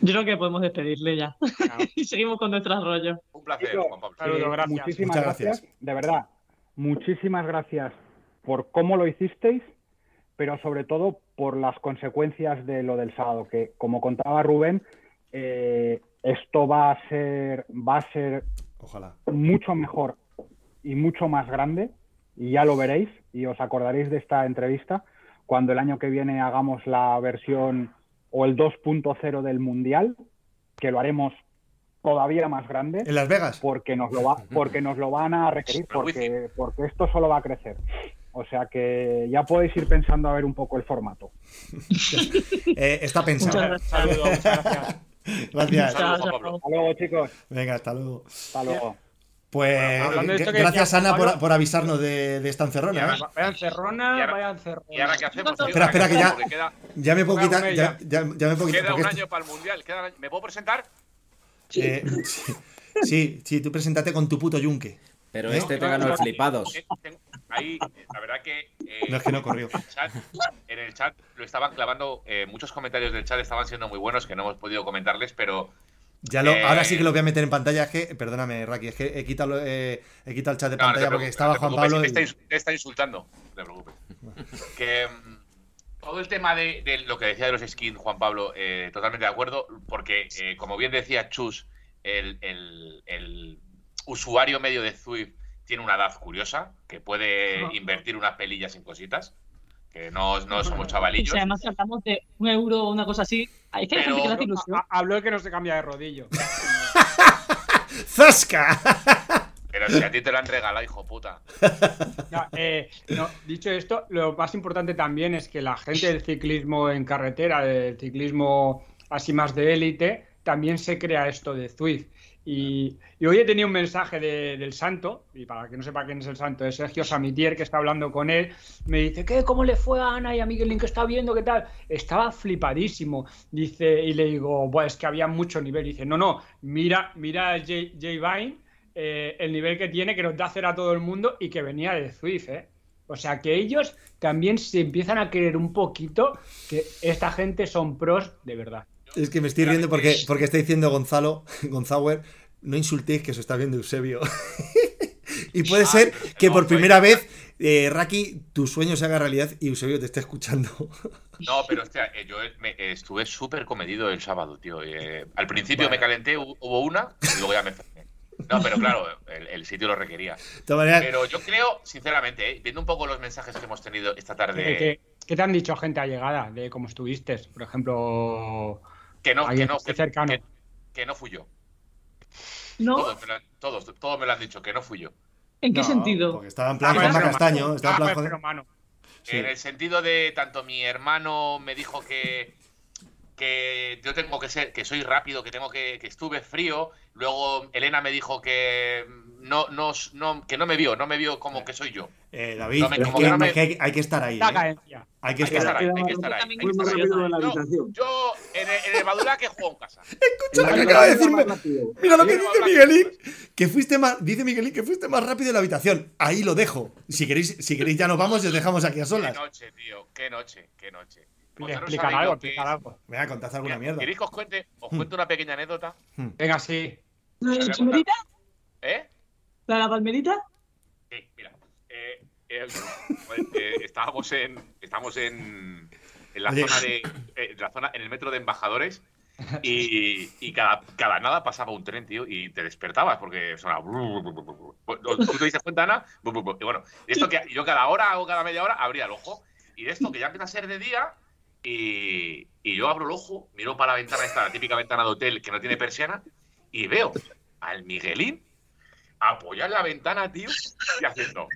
yo creo que podemos despedirle ya. y seguimos con nuestro rollo. Un placer, Juan Pablo. Saludos, Eh, gracias. Muchísimas Muchas gracias. gracias. de verdad. Muchísimas gracias por cómo lo hicisteis, pero sobre todo por las consecuencias de lo del sábado, que como contaba Rubén, eh, esto va a ser, va a ser Ojalá. mucho mejor y mucho más grande, y ya lo veréis, y os acordaréis de esta entrevista cuando el año que viene hagamos la versión o el 2.0 del Mundial, que lo haremos todavía más grande ¿En Las Vegas? porque nos lo va, porque nos lo van a requerir, porque, porque esto solo va a crecer. O sea que ya podéis ir pensando a ver un poco el formato. Eh, está pensado. Muchas gracias. Saludos, muchas gracias. Gracias. Hasta luego, chicos. Venga, hasta luego. Hasta luego. Pues hablando de esto eh, que gracias decía Ana por, por avisarnos de, de esta encerrona. ¿eh? Ya, Vaya encerrona, Y ahora- vaya encerrona. ¿Y ahora qué hacemos? tío? Espera, espera, que ya- Queda, Ya me puedo quitar. Ya, ya, ya me puedo quitar. queda un año para el mundial. queda. ¿Me puedo presentar? eh, sí, sí, sí, tú presentate con tu puto yunque. Pero este te ganó el flipados. Eh, Ahí, eh, la verdad que. eh, No es que no corrió. en el chat- en el chat lo estaban clavando. eh, muchos comentarios del chat estaban siendo muy buenos que no hemos podido comentarles, pero Ya lo, Eh, ahora sí que lo voy a meter en pantalla. Es que, perdóname, Raki, es que he quitado, eh, he quitado el chat de No, no te pantalla porque estaba Juan Pablo. Te, está, te está insultando, no te preocupes. que mm, todo el tema de, de lo que decía de los skins, Juan Pablo, eh, totalmente de acuerdo, porque eh, como bien decía Chus, el, el- el usuario medio de Zwift tiene una edad curiosa, que puede invertir unas pelillas en cositas, que no, no somos chavalillos. además hablamos de un euro o una cosa así, hay que hay Pero gente que le hace no, ilusión. Ha- Habló el que no se cambia de rodillo. ¡Zasca! Pero si a ti te lo han regalado, hijo puta. Ya, eh, no, dicho esto, lo más importante también es que la gente del ciclismo en carretera, del ciclismo así más de élite, también se crea esto de Zwift. Y, y hoy he tenido un mensaje de- del santo, y para que no sepa quién es el santo, es Sergio Samitier, que está hablando con él, me dice, ¿qué? ¿Cómo le fue a Ana y a Miguelín que está viendo? ¿Qué tal? Estaba flipadísimo. Dice, y le digo, Buah, es que había mucho nivel. Dice, no, no, mira, mira a Jay, Jay Vine, eh, el nivel que tiene, que nos da hacer a todo el mundo y que venía de Zwift, ¿eh? O sea que ellos también se empiezan a creer un poquito que esta gente son pros de verdad. Es que me estoy riendo porque, porque está diciendo Gonzalo, Gonzauer, no insultéis que se está viendo Eusebio. y puede ser que por pues- primera vez, eh, Raki, tu sueño se haga realidad y Eusebio te esté escuchando. No, pero hostia, eh, yo me- eh, estuve súper comedido el sábado, tío. Eh, al principio Vale. me calenté, hu- hubo una, y luego ya me enfermé. No, pero claro, el, el sitio lo requería. Pero yo creo, sinceramente, eh, viendo un poco los mensajes que hemos tenido esta ¿Qué, tarde, qué- qué te han dicho gente allegada de cómo estuviste? Por ejemplo, que no, que no, que esté que, cercano. que- que no fui yo. ¿No? Todos me, lo, han- todos, todos me lo han dicho, que no fui yo. ¿En qué no, sentido? Porque estaba en plan Ah, Juanma Castaño, estaba en Ah, plan pero joder. mano. Sí. En el sentido de tanto mi hermano me dijo que que yo tengo que ser, que soy rápido, que tengo que, que estuve frío. Luego Elena me dijo que no, no no, que no me vio, no me vio como que soy yo. Eh, David, No me- es como que, que no me- es que hay, hay que estar ahí. ¿eh? Hay que Hay que estar ahí. hay que estar ahí. que Yo, en el, en el Badulaque juego en casa. Escucha lo que acaba de decirme. Mira lo que dice Miguelín. Que fuiste más. Dice Miguelín que fuiste más rápido en la habitación. Ahí lo dejo. Si queréis, si queréis ya nos vamos y os dejamos aquí a Qué solas. noche, tío, qué noche, qué noche. Sabéis algo, que es- algo. Venga, contad alguna Mira, mierda. ¿Queréis que os cuente? Os cuento una pequeña anécdota. Venga, sí. ¿Eh? ¿La de la palmerita? Sí, mira. Eh, eh, eh, estábamos en. Estábamos en. En la Oye. zona de. en la zona, en el metro de embajadores. Y, y cada, cada nada pasaba un tren, tío, y te despertabas porque sonaba. ¿Tú te diste cuenta, Ana? Y bueno, esto que yo cada hora o cada media hora abría el ojo. Y de esto que ya empieza a ser de día, y, y yo abro el ojo, miro para la ventana, esta la típica ventana de hotel que no tiene persiana, y veo al Miguelín apoyar la ventana, tío, y haciendo.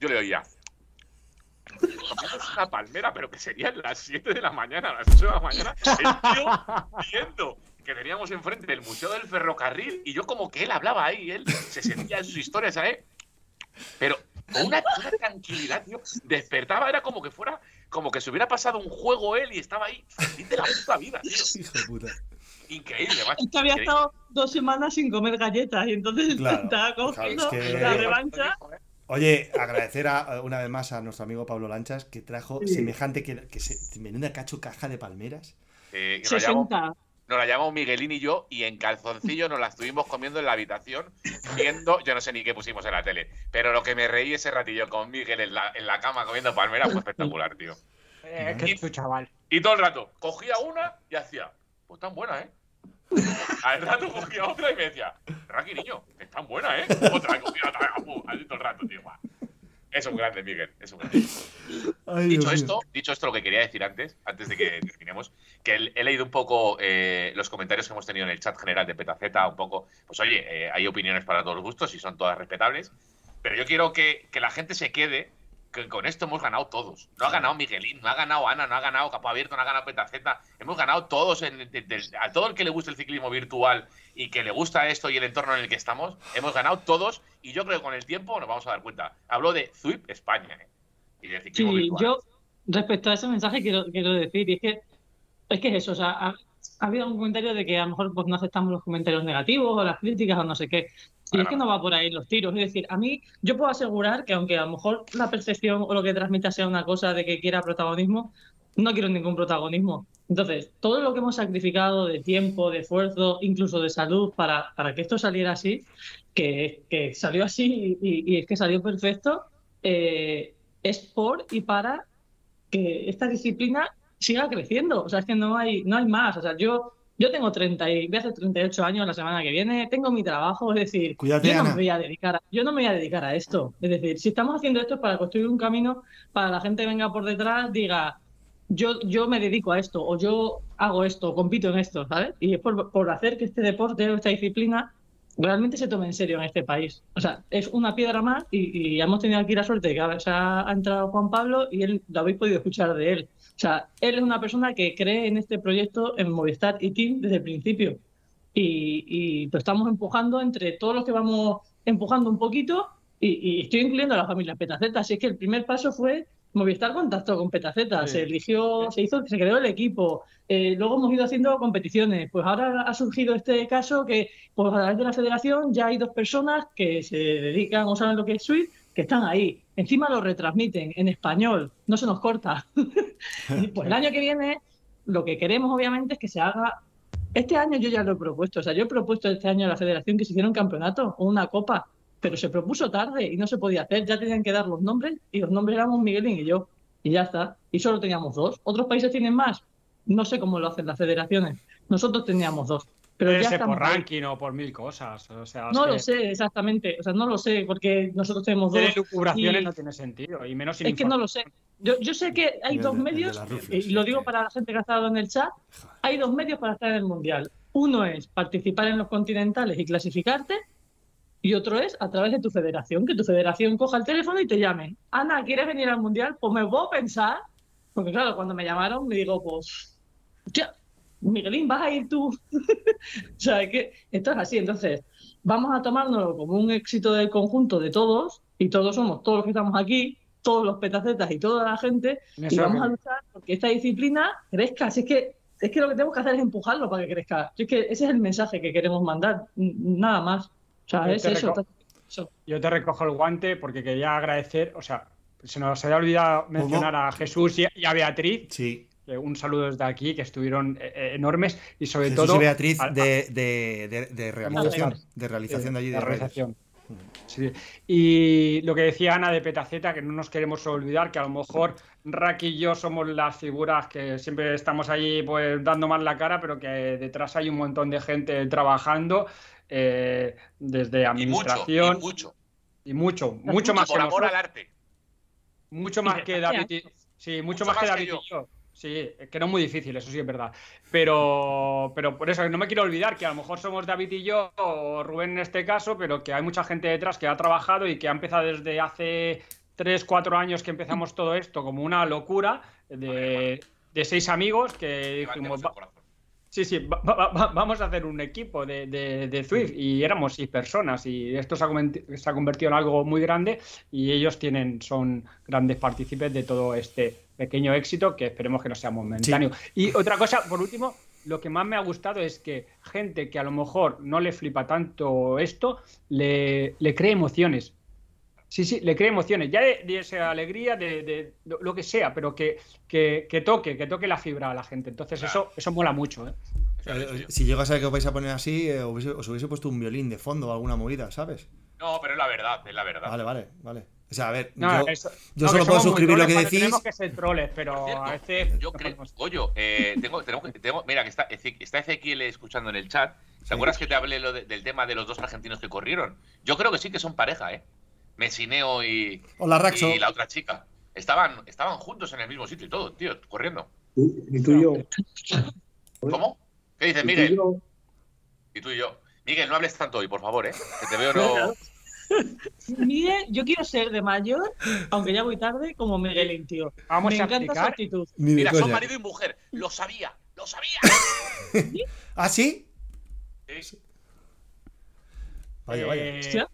Yo le oía. Es una palmera, pero que serían las 7 de la mañana, las 8 de la mañana. El tío viendo que teníamos enfrente el Museo del Ferrocarril y yo como que él hablaba ahí, él se sentía en sus historias, ¿sabes? Pero con una, una tranquilidad, tío. Despertaba, era como que fuera, como que se hubiera pasado un juego él y estaba ahí feliz de la puta vida, tío. Hijo de puta. Increíble, macho. Es que había Increíble. estado dos semanas sin comer galletas y entonces Claro, estaba claro, cogiendo es que- la revancha. Oye, agradecer a- una vez más a nuestro amigo Pablo Lanchas que trajo Sí. semejante que, que se, menuda cacho caja de palmeras. Eh, que nos, llamamos, 60. nos la llamamos Miguelín y yo y en calzoncillo nos la estuvimos comiendo en la habitación viendo, yo no sé ni qué pusimos en la tele, pero lo que me reí ese ratillo con Miguel en la, en la cama comiendo palmera fue espectacular, tío. Eh, que es tu chaval. Y todo el rato, cogía una y hacía, pues tan buena, ¿eh? Al rato cogía otra y me decía, Raki, niño, es tan buena, ¿eh? Otra, cogía otra, ¡pum! así todo el rato, tío. guau. Es un grande, Miguel, es un grande. Ay, Dicho esto, dicho esto, lo que quería decir antes, antes de que terminemos, que he he leído un poco eh, los comentarios que hemos tenido en el chat general de Petaceta, un poco, pues oye, eh, hay opiniones para todos los gustos y son todas respetables, pero yo quiero que, que la gente se quede que con esto hemos ganado todos. No ha ganado Miguelín, no ha ganado Ana, no ha ganado Capo Abierto, no ha ganado Petaceta. Hemos ganado todos, en, de- de- a todo el que le guste el ciclismo virtual y que le gusta esto y el entorno en el que estamos, hemos ganado todos y yo creo que con el tiempo nos vamos a dar cuenta. Hablo de ZUIP España eh, y de ciclismo Sí, virtual. yo respecto a ese mensaje quiero, quiero decir, y es que es que es eso, o sea, ha, ha habido un comentario de que a lo mejor pues, no aceptamos los comentarios negativos o las críticas o no sé qué. Y es que no va por ahí los tiros. Es decir, a mí, yo puedo asegurar que aunque a lo mejor la percepción o lo que transmita sea una cosa de que quiera protagonismo, no quiero ningún protagonismo. Entonces, todo lo que hemos sacrificado de tiempo, de esfuerzo, incluso de salud para, para que esto saliera así, que, que salió así y, y es que salió perfecto, eh, es por y para que esta disciplina siga creciendo. O sea, es que no hay, no hay más. O sea, yo, yo tengo 30 y voy a hacer 38 años la semana que viene, tengo mi trabajo, es decir, Cuídate, yo no, me voy a dedicar a, yo no me voy a dedicar a esto. Es decir, si estamos haciendo esto es para construir un camino para la gente que venga por detrás, diga, yo, yo me dedico a esto, o yo hago esto, compito en esto, ¿sabes? Y es por, por hacer que este deporte o esta disciplina realmente se tome en serio en este país. O sea, es una piedra más y, y hemos tenido aquí la suerte de que se ha, ha entrado Juan Pablo y él lo habéis podido escuchar de él. O sea, él es una persona que cree en este proyecto, en Movistar y Team desde el principio. Y, y lo estamos empujando entre todos los que vamos empujando un poquito y, y estoy incluyendo a la familia Petaceta. Así es que el primer paso fue Movistar contactó con Petaceta, Sí. se eligió, se hizo, se creó el equipo, eh, luego hemos ido haciendo competiciones. Pues ahora ha surgido este caso que pues a través de la federación ya hay dos personas que se dedican o saben lo que es Swift, que están ahí. Encima lo retransmiten en español, no se nos corta. Pues el año que viene lo que queremos obviamente es que se haga este año yo ya lo he propuesto, o sea, yo he propuesto este año a la federación que se hiciera un campeonato o una copa, pero se propuso tarde y no se podía hacer, ya tenían que dar los nombres y los nombres éramos Miguelín y yo, y ya está, y solo teníamos dos. ¿Otros países tienen más? No sé cómo lo hacen las federaciones, nosotros teníamos dos, pero Puede ya ser por ranking o por mil cosas. O sea, No lo sé exactamente, o sea, no lo sé porque nosotros tenemos dos. elucubraciones y- no tiene sentido. Y menos sin Es que no lo sé. Yo, yo sé que hay El dos de- medios, rufias, y lo digo para la gente que ha estado en el chat, hay dos medios para estar en el Mundial. Uno es participar en los continentales y clasificarte, y otro es a través de tu federación, que tu federación coja el teléfono y te llame. Ana, ¿quieres venir al Mundial? Pues me puedo pensar, porque claro, cuando me llamaron me digo, pues, hostia, Miguelín, vas a ir tú. o sea, es que esto es así. Entonces, vamos a tomárnoslo como un éxito del conjunto de todos, y todos somos, todos los que estamos aquí, todos los petacetas y toda la gente, y vamos a luchar porque esta disciplina crezca. Si es que, es que lo que tenemos que hacer es empujarlo para que crezca. Es que ese es el mensaje que queremos mandar, nada más. O sea, Yo es te eso. Yo te recojo el guante porque quería agradecer, o sea, se nos había olvidado mencionar a Jesús y, y a Beatriz. Sí. Que Un saludo desde aquí, que estuvieron eh, eh, enormes y sobre Jesús todo. y Beatriz a- a- de, de, de- de realización. De realización de allí de realización. Sí. Y lo que decía Ana de Petaceta, que no nos queremos olvidar, que a lo mejor Raki y yo somos las figuras que siempre estamos allí pues dando más la cara, pero que detrás hay un montón de gente trabajando, eh, desde Y mucho, y administración mucho. y mucho, mucho Mucho más por que amor nosotros. al arte. Mucho más que. David y... Sí, mucho, Mucho más que más que David yo. y yo. Sí, que no es muy difícil, eso sí es verdad. Pero, pero por eso no me quiero olvidar que a lo mejor somos David y yo, o Rubén en este caso, pero que hay mucha gente detrás que ha trabajado y que ha empezado desde hace 3, 4 años que empezamos todo esto como una locura de, de seis amigos que dijimos, Levantemos el "Va- corazón. Sí, sí, va- va- va- vamos a hacer un equipo de, de, de Zwift y éramos seis personas y esto se ha, se ha convertido en algo muy grande y ellos tienen, son grandes partícipes de todo este pequeño éxito que esperemos que no sea momentáneo. Y otra cosa, por último, lo que más me ha gustado es que gente que a lo mejor no le flipa tanto esto, le, le cree emociones. Sí, sí, le crea emociones, ya de, de esa alegría, de, de lo, lo que sea, pero que, que, que toque, que toque la fibra a la gente. Entonces Claro. eso, eso mola mucho, ¿eh? Si llegas a ver que os vais a poner así, eh, os, hubiese, os hubiese puesto un violín de fondo o alguna movida, ¿sabes? No, pero es la verdad, es la verdad. Vale, vale, vale. O sea, a ver, No, yo, eso- yo no, solo puedo suscribir lo que decís. Tenemos que ser troles, pero cierto, a veces. Yo creo, eh, tengo, tengo, tengo- mira que está, Eze- está Ezequiel escuchando en el chat. ¿Te acuerdas que te hablé lo de- del tema de los dos argentinos que corrieron? Yo creo que sí que son pareja, ¿eh? Mesineo y, Hola, Raxo. y la otra chica. Estaban, estaban juntos en el mismo sitio y todo, tío, corriendo. Y tú y yo. ¿Cómo? ¿Qué dices, Y y Miguel? Y tú y yo. Miguel, no hables tanto hoy, por favor, ¿eh? Que te veo no... Miguel, yo quiero ser de mayor, aunque ya voy tarde, como Miguelín, tío. Vamos Me a encanta su explicar. actitud. Ni de Mira, son coña. marido y mujer. Lo sabía, lo sabía. ¿Ah, sí? Sí. Vaya, vaya. Eh, Hostia.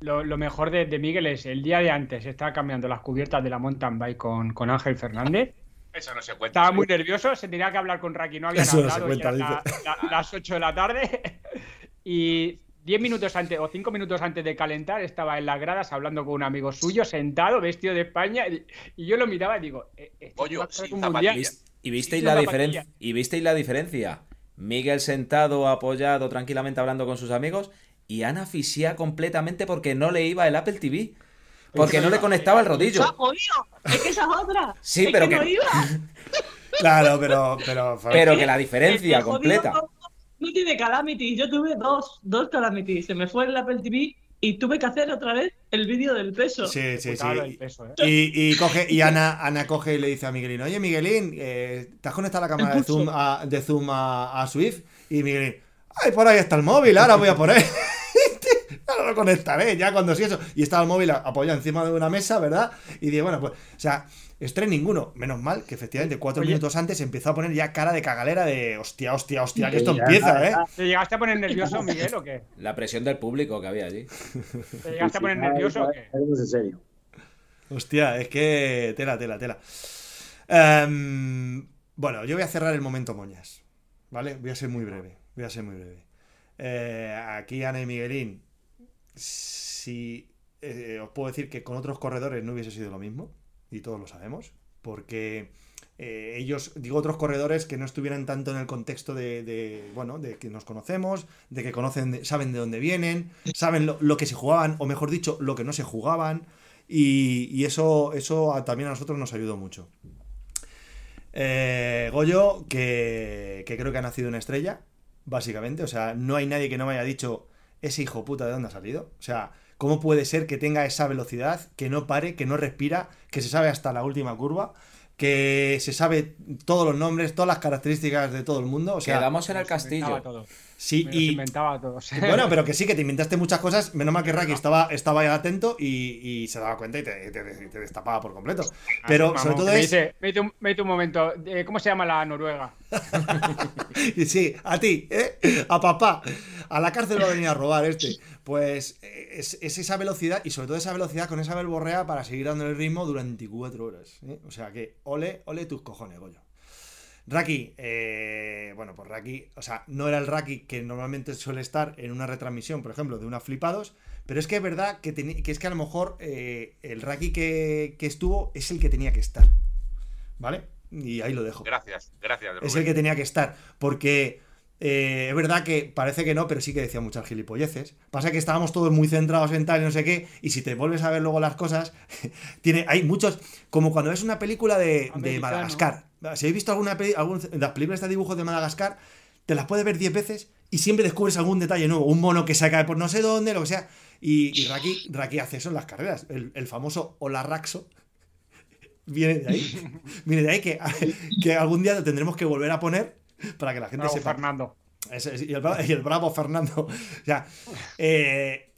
lo, lo mejor de, de Miguel es el día de antes estaba cambiando las cubiertas de la mountain bike con, con Ángel Fernández. Eso no se cuenta. Estaba muy nervioso, se tenía que hablar con Raki, no había Eso no se hablado, cuenta, eran la- la- las 8 de la tarde. Y 10 minutos antes o 5 minutos antes de calentar estaba en las gradas hablando con un amigo suyo, sentado, vestido de España, y, y yo lo miraba y digo, eh, eh, Goyo, va a ser sin un zapatillas. mundial. ¿Vis- ¿Y visteis la una diferencia? zapatilla. ¿Y visteis la diferencia? Miguel sentado, apoyado, tranquilamente hablando con sus amigos y Ana fisía completamente porque no le iba el Apple TV. Porque no le conectaba el ¡Se ha rodillo. Es que esa es otra. Sí, Es pero que, que- no iba. Claro, pero. pero, Pero que la diferencia completa. No, tiene calamity. Yo tuve dos, dos calamity. Se me fue el Apple TV y tuve que hacer otra vez el vídeo del peso. Sí, sí, sí. Putada el peso, ¿eh? Y, y coge, y Ana, Ana coge y le dice a Miguelín, oye Miguelín, eh, ¿te has conectado la cámara de. Zoom a, de Zoom a, a Swift? Y Miguelín, ay, por ahí está el móvil, ahora voy a por él. Ahora lo conectaré, ya cuando sí eso. Y estaba el móvil apoyado encima de una mesa, ¿verdad? Y dije, bueno, pues, o sea, estrés ninguno. Menos mal que efectivamente cuatro Oye. minutos antes empezó a poner ya cara de cagalera de hostia, hostia, hostia, que esto ya, empieza, ¿eh? ¿Te llegaste a poner nervioso, Miguel, o qué? La presión del público que había allí. ¿Te llegaste a poner nervioso o qué? en serio. Hostia, es que tela, tela, tela. Em, bueno, yo voy a cerrar el momento moñas, ¿vale? Voy a ser muy breve, voy a ser muy breve. Eh, aquí Ana y Miguelín, si eh, os puedo decir que con otros corredores no hubiese sido lo mismo, y todos lo sabemos, porque eh, ellos, digo otros corredores que no estuvieran tanto en el contexto de, bueno, de que nos conocemos, de que conocen, saben de dónde vienen, saben lo, que se jugaban, o mejor dicho, lo que no se jugaban, y, eso, eso también a nosotros nos ayudó mucho. Eh, Goyo, que, que creo que ha nacido una estrella, básicamente. O sea, no hay nadie que no me haya dicho ese hijo puta de dónde ha salido. O sea, ¿cómo puede ser que tenga esa velocidad, que no pare, que no respira, que se sabe hasta la última curva, que se sabe todos los nombres, todas las características de todo el mundo? O sea, Quedamos en el castillo. todo. Sí, Me y. inventaba a todos. Bueno, pero que sí, que te inventaste muchas cosas. Menos mal que Raki estaba, estaba ahí atento y, y se daba cuenta y te, te- te destapaba por completo. Pero Mamón, sobre todo es. dice, vete un, un momento, eh, ¿cómo se llama la Noruega? Y sí, a ti, ¿eh? A papá. A la cárcel va a venir a robar este. Pues eh, es, es esa velocidad y sobre todo esa velocidad con esa verborrea para seguir dando el ritmo durante cuatro horas. ¿eh? O sea que, ole, ole tus cojones, Goyo. Raki, eh, bueno, pues Raki, o sea, no era el Raki que normalmente suele estar en una retransmisión, por ejemplo, de una flipados, pero es que es verdad que, es que a lo mejor eh, el Raki que, que estuvo es el que tenía que estar. ¿Vale? Y ahí lo dejo. Gracias, gracias. Es el que tenía que estar. Porque eh, es verdad que parece que no, pero sí que decía muchas gilipolleces. Pasa que estábamos todos muy centrados en tal y no sé qué. Y si te vuelves a ver luego las cosas, tiene, hay muchos. Como cuando ves una película de, de. Madagascar. Si habéis visto alguna algún, las películas de dibujos de Madagascar, te las puedes ver 10 veces y siempre descubres algún detalle nuevo. Un mono que se cae por no sé dónde, lo que sea. Y, y Raki, Raki hace eso en las carreras. El, el famoso Olarraxo viene de ahí. Viene de ahí que, que algún día lo tendremos que volver a poner para que la gente Bravo, sepa. Fernando. Es- y, el, bra- y el bravo Fernando. O sea, eh,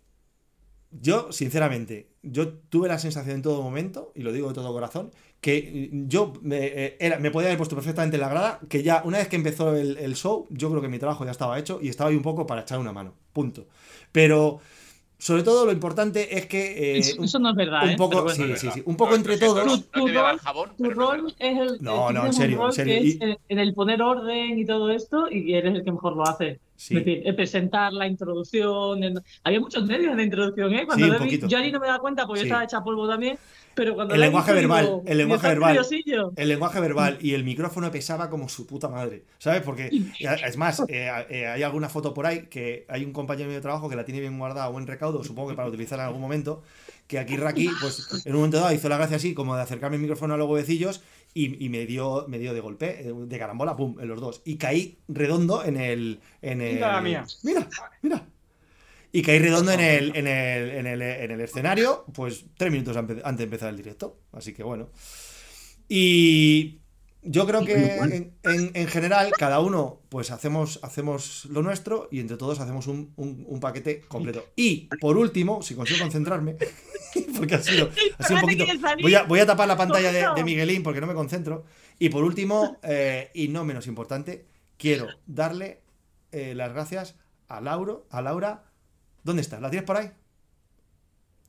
yo, sinceramente, yo tuve la sensación en todo momento, y lo digo de todo corazón, que yo me, eh, era, me podía haber puesto perfectamente en la grada, que ya una vez que empezó el, el show, yo creo que mi trabajo ya estaba hecho y estaba ahí un poco para echar una mano. Punto. Pero, sobre todo, lo importante es que... eh, Eso, no es verdad, un ¿eh? poco, bueno. sí, sí, sí, un poco No, entre todos. No, Tu rol- jabón, Tu pero no es rol verdad. es el. No, no, en serio, en serio, y- el poner orden y todo esto, y eres el que mejor lo hace. Sí. Es decir, el presentar la introducción. el- Había muchos nervios en la introducción, ¿eh? Cuando Sí, vi- yo ahí no me da cuenta porque Sí. yo estaba hecha polvo también. Pero cuando El lenguaje verbal, digo, el lenguaje "Está verbal". nerviosillo". El lenguaje verbal y el micrófono pesaba como su puta madre, ¿sabes? Porque, es más, eh, eh, hay alguna foto por ahí que hay un compañero mío de trabajo que la tiene bien guardada o en recaudo, supongo que para utilizar en algún momento, que aquí Raki, pues en un momento dado hizo la gracia así, como de acercarme el micrófono a los huevecillos y, y me, dio, me dio de golpe, eh, de carambola, pum, en los dos. Y caí redondo en el... En el Mira la mía. Mira, mira. Y caí redondo en el, en el, en el, en el escenario, pues tres minutos antes de empezar el directo. Así que bueno. Y yo creo que en, en- en general cada uno pues hacemos, hacemos lo nuestro y entre todos hacemos un, un- un paquete completo. Y por último, si consigo concentrarme, porque ha sido, ha sido un poquito... Voy a, voy a tapar la pantalla de. Miguelín porque no me concentro. Y por último, eh, y no menos importante, quiero darle eh, las gracias a Lauro, a Laura. ¿Dónde está? ¿La tienes por ahí?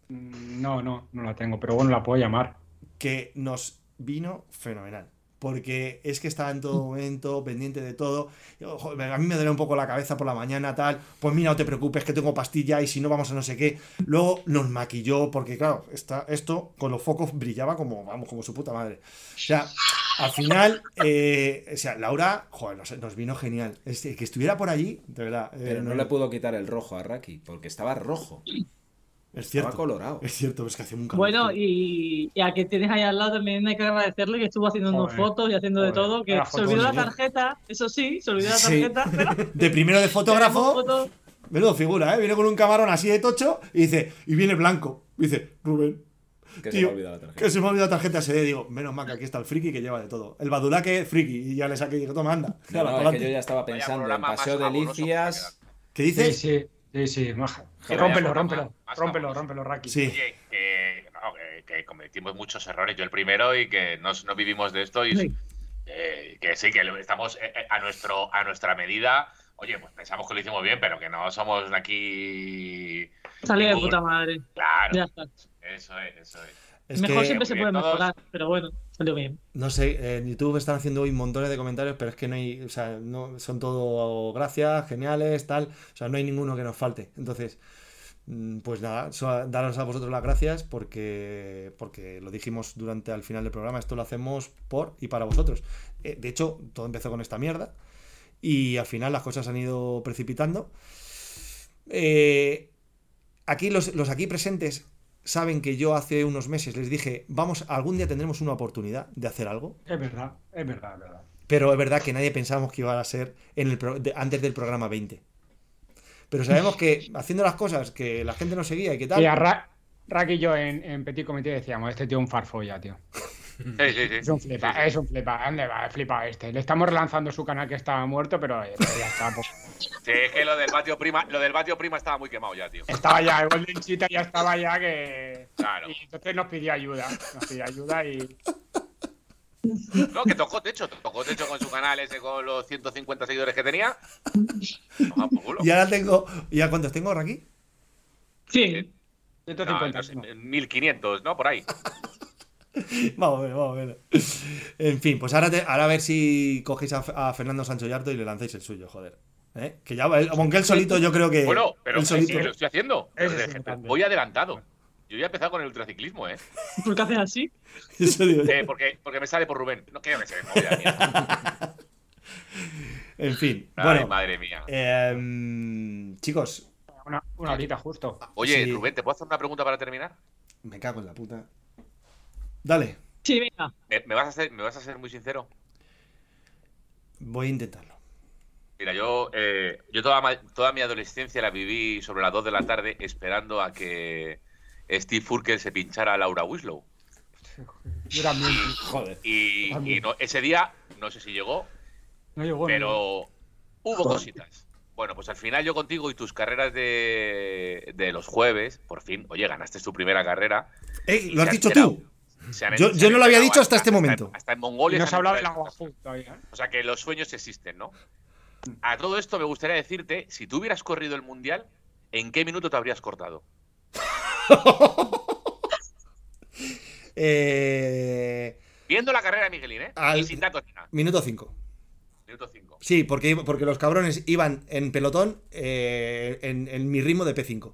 Mm, No, no, no la tengo, pero bueno, la puedo llamar. que nos vino fenomenal. Porque es que estaba en todo momento pendiente de todo. A mí me duele un poco la cabeza por la mañana, tal. Pues mira, no te preocupes, que tengo pastilla y si no vamos a no sé qué. Luego nos maquilló, porque claro, está, esto con los focos brillaba como, vamos, como su puta madre. O sea, al final, eh, o sea, Laura, joder, nos, nos vino genial. Que estuviera por allí, de verdad. eh, Pero no le pudo quitar el rojo a Raki, porque estaba rojo. Es Estaba cierto. colorado. Es cierto, es que hace un calor. Bueno, y, y a que tienes ahí al lado también hay que agradecerle que estuvo haciendo unas fotos y haciendo de todo, que se olvidó la tarjeta, eso sí, se olvidó la Sí. tarjeta, pero De primero de fotógrafo. Menudo figura, ¿eh? Viene con un camarón así de tocho y dice, y viene blanco. Y dice, Rubén, Que se tío, me ha olvidado la tarjeta. que se me ha olvidado la tarjeta SD. Digo, menos mal que aquí está el friki que lleva de todo. El badulaque friki. Y ya le saqué y digo, toma, anda. No, no, es que yo ya estaba pensando en Paseo de Delicias. ¿Qué Sí, dices? sí, sí, sí, maja. Joder, Rómpelo, rómpelo, rómpelo, rómpelo, Raki. Sí. Oye, que, no, que- que cometimos muchos errores, yo el primero, y que no, no vivimos de esto. Y Sí. eh, que sí, que estamos eh, eh, a, nuestro, a nuestra medida. Oye, pues pensamos que lo hicimos bien, pero que no somos aquí. Salió de puta madre. Claro, Ya está. Eso es, eso es. Es Mejor que, siempre se puede todos. mejorar, pero bueno, salió bien. no sé, en YouTube están haciendo hoy montones de comentarios, pero es que no hay, o sea, no, son todo gracias, geniales, tal. O sea, no hay ninguno que nos falte. Entonces, mm, pues nada, so- daros a vosotros las gracias porque, porque lo dijimos durante al final del programa, esto lo hacemos por y para vosotros. Eh, de hecho, todo empezó con esta mierda y al final las cosas han ido precipitando. Eh, aquí los, los aquí presentes saben que yo hace unos meses les dije, vamos, algún día tendremos una oportunidad de hacer algo. Es verdad, es verdad, es verdad. Pero es verdad que nadie pensábamos que iba a ser en el pro- de- antes del programa 20. Pero sabemos que haciendo las cosas que la gente nos seguía y que tal. Y a Ra- Raki y yo en, en Petit Comité decíamos, este tío es un farfolla, tío. Sí, sí, sí. Es un flipa, es un flipa. ¿Dónde va? Flipa este. Le estamos relanzando su canal que estaba muerto, pero, pero ya está. Sí, es que lo del Batio Prima, lo del Batio Prima estaba muy quemado ya, tío. Estaba ya, el Golden Cheetah ya estaba ya que. Claro. Y entonces nos pidió ayuda. Nos pidió ayuda y. No, que tocó techo, tocó techo con su canal ese con los 150 seguidores que tenía. Y ahora tengo. ¿Y a cuántos tengo ahora aquí? Sí. No, 150. no sé, 1500, ¿no? Por ahí. Vamos a ver, vamos a ver. En fin, pues ahora, te- ahora a ver si cogéis a, a Fernando Sancho Yarto y le lancéis el suyo, joder. ¿Eh? Que ya, aunque él solito, yo creo que. Bueno, pero él sí, solito. que lo estoy haciendo. Pero voy adelantado. Yo ya he empezado con el ultraciclismo, ¿eh? ¿Por qué haces así? Eso digo yo. Eh, porque, porque me sale por Rubén. No, que me sé, movida mía. En fin, Ay, bueno. madre mía. em, chicos, Una, una horita justo. Oye, sí. Rubén, ¿te puedo hacer una pregunta para terminar? me cago en la puta. Dale, Sí, venga. ¿Me, me vas, a ser, ¿Me vas a ser muy sincero? voy a intentarlo. Mira, yo, eh, yo toda, ma- toda mi adolescencia la viví sobre las 2 de la tarde esperando a que Steve Furkel se pinchara a Laura Wislow. Yo también. Joder. Y, También. y no- ese día, no sé si llegó, No llegó. no llegó. pero hubo cositas. Bueno, pues al final yo contigo y tus carreras de, de los jueves, por fin, oye, ganaste tu primera carrera. Eh, Y lo has dicho enterado. tú. Han- Yo- yo no lo había dicho hasta este en- momento. Hasta en Mongolia. Y no se se ha han hablado del agua azul todavía. ¿eh? O sea que los sueños existen, ¿no? A todo esto me gustaría decirte, si tú hubieras corrido el mundial, ¿en qué minuto te habrías cortado? Eh, Viendo la carrera de Miguelín, ¿eh? Al- Y sin datos ni nada. minuto 5. Minuto 5. Sí, porque, porque los cabrones iban en pelotón eh, en, en mi ritmo de P5.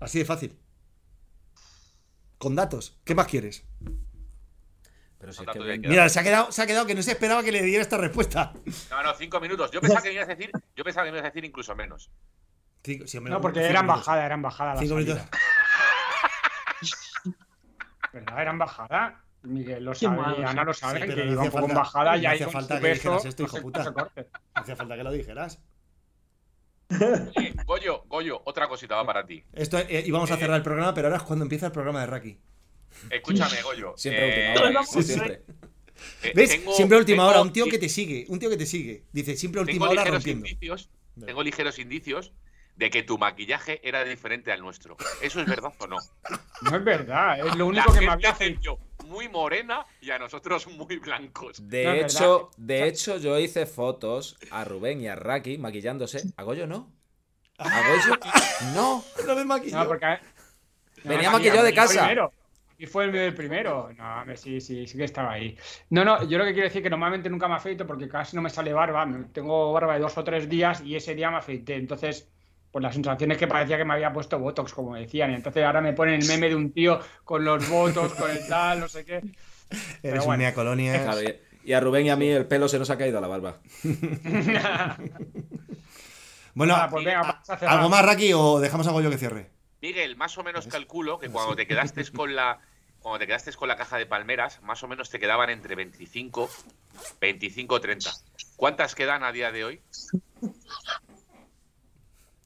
Así de fácil. Con datos. ¿Qué más quieres? Pero si es que Mira, se ha quedado, se ha quedado que no se esperaba que le diera esta respuesta. No, no, cinco minutos. Yo pensaba que me ibas a decir, yo pensaba que me ibas a decir incluso menos. Cinco- sí, No, porque eran bajada, eran bajada. la Cinco salida. minutos. ¿Verdad? Eran bajada. Miguel lo sabe, malo, Ana lo sí, sabe, pero que no iba hacía un poco en falta- bajada y ahí con falta su peso esto, hijo puta. No hacía falta que lo dijeras. Oye, Goyo, Goyo, otra cosita va para ti. Esto, eh, íbamos a cerrar el programa, pero ahora es cuando empieza el programa de Raki. Escúchame, Goyo. Siempre a eh, última hora. sí, siempre. eh, ¿Ves? tengo- siempre a última tengo- hora. Un tío que te sigue. Un tío que te sigue. Dice, siempre a última hora rompiendo. indicios, tengo ligeros indicios de que tu maquillaje era diferente al nuestro. ¿Eso es verdad o no? No es verdad, es lo La único que me había vio muy morena y a nosotros muy blancos. De No, hecho, verdad. de hecho, yo hice fotos a Rubén y a Raki maquillándose. ¿A Goyo no? ¿A Goyo? No. No me maquillo. No, porque. Venía maquillado de casa. primero. Aquí fue el, el primero. No, sí, sí, sí que estaba ahí. No, no, yo lo que quiero decir es que normalmente nunca me afeito porque casi no me sale barba. Tengo barba de dos o tres días y ese día me afeité. Entonces, pues la sensación es que parecía que me había puesto Botox, como decían. Y entonces ahora me ponen el meme de un tío con los Botox, con el tal, no sé qué. Eres pero un bueno. colonia. Claro, y- y a Rubén y a mí el pelo se nos ha caído a la barba. Bueno, Nada, pues venga. ¿algo más, Raki, o dejamos a Goyo que cierre? Miguel, más o menos calculo que cuando te quedaste con la cuando te quedaste con la caja de palmeras, más o menos te quedaban entre 25, 25 30. ¿Cuántas quedan a día de hoy?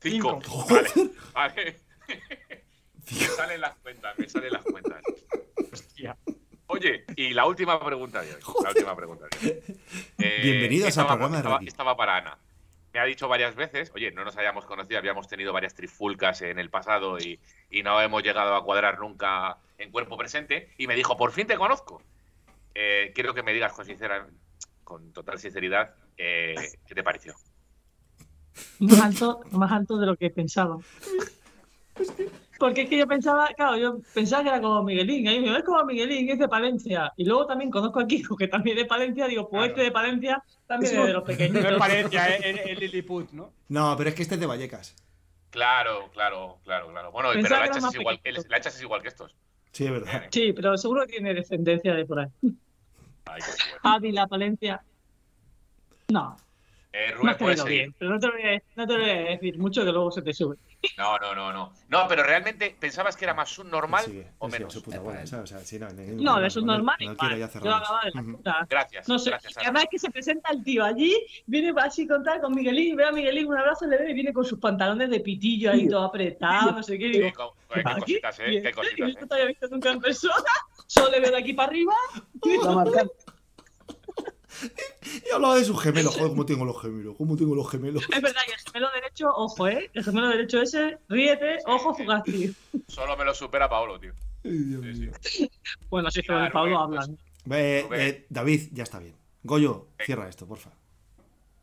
Cinco. Cinco. Vale, vale. me salen las cuentas, me salen las cuentas. Hostia. Oye, y la última pregunta de hoy. La última pregunta de hoy. Eh, Bienvenidos esta al va- programa de esta va- Raki. esta va para Ana. Dicho varias veces, oye, no nos hayamos conocido, habíamos tenido varias trifulcas en el pasado y, y no hemos llegado a cuadrar nunca en cuerpo presente. Y me dijo, por fin te conozco. Eh, quiero que me digas con, sincera, con total sinceridad eh, qué te pareció. Más alto, más alto de lo que pensaba. Porque es que yo pensaba, claro, yo pensaba que era como Miguelín. Ahí me digo, es como Miguelín, es de Palencia. Y luego también conozco a Kiko, que también es de Palencia. Digo, pues Claro. este de Palencia también es de los No pequeños. es Palencia, es es- Lilliput, ¿no? No, pero es que este es de Vallecas. Claro, claro, claro, claro. Bueno, Pensaba pero la más es igual, pequeño. la es igual que estos. Sí, es verdad. Sí, pero seguro que tiene descendencia de por ahí. Ay, qué bueno. Ávila, Palencia. No, Eh, no Rubén, has puedes caído seguir. bien. Pero no te, lo voy a, no te voy a decir mucho que luego se te sube. No, no, no, no. No, pero realmente pensabas que era más subnormal o menos. su puta bola, ¿sabes? O sea, sí, no, No, de eso es no. No quiero ya Yo puta. Gracias. No sé, gracias, además es que se presenta el tío allí, viene así con tal, con Miguelín, ve a Miguelín, un abrazo le ve y viene con sus pantalones de pitillo ahí todo apretado, no sé qué. digo, qué ¿aquí? cositas, eh. Qué cositas, esto eh. te había visto nunca en persona, solo le veo de aquí para arriba. Y hablaba de sus gemelos. Joder, cómo tengo los gemelos. Cómo tengo los gemelos. Es verdad que el gemelo derecho, ojo, ¿eh? El gemelo derecho ese, ríete, ojo, Fugasti. Solo me lo supera Paolo, tío. Ay, Dios Sí, mío. sí. Bueno, si es que Claro, Rubén, hablan. Eh, Rubén. eh, David, ya está bien. Goyo, cierra esto, porfa.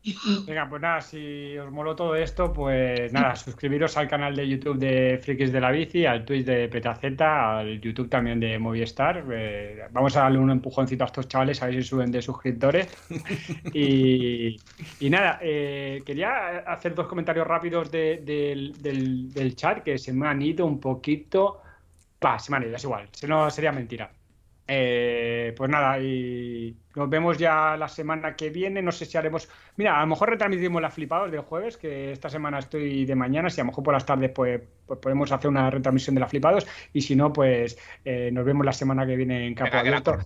Venga, pues nada, si os moló todo esto, pues nada, suscribiros al canal de YouTube de Frikis de la Bici, al Twitch de Petaceta, al YouTube también de Movistar. Eh, vamos a darle un empujoncito a estos chavales a ver si suben de suscriptores. Y, y nada, eh, quería hacer dos comentarios rápidos de- del, del- del chat que se me han ido un poquito. Va, se me han ido, es igual, si no sería mentira. Eh, pues nada, y nos vemos ya la semana que viene. No sé si haremos. Mira, a lo mejor retransmitimos las flipados del jueves, que esta semana estoy de mañana. Si a lo mejor por las tardes pues, pues podemos hacer una retransmisión de las flipados. Y si no, pues eh, nos vemos la semana que viene en la Abierto.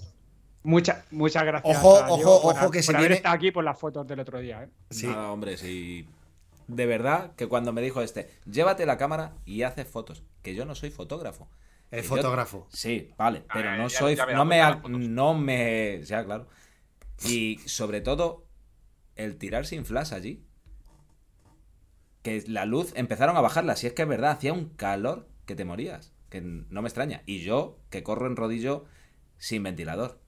Mucha, muchas gracias. Ojo, a ojo, por- ojo, que por se haber viene- estado aquí por las fotos del otro día. ¿eh? Sí. Nada, hombre, sí. De verdad que cuando me dijo este, llévate la cámara y haces fotos, que yo no soy fotógrafo. El yo- fotógrafo. Sí, vale, Ah, pero no ya- soy, ya me no me, no me, ya claro. Y sobre todo el tirar sin flash allí, que la luz empezaron a bajarla. Si es que es verdad, hacía un calor que te morías, que no me extraña. Y yo que corro en rodillo sin ventilador,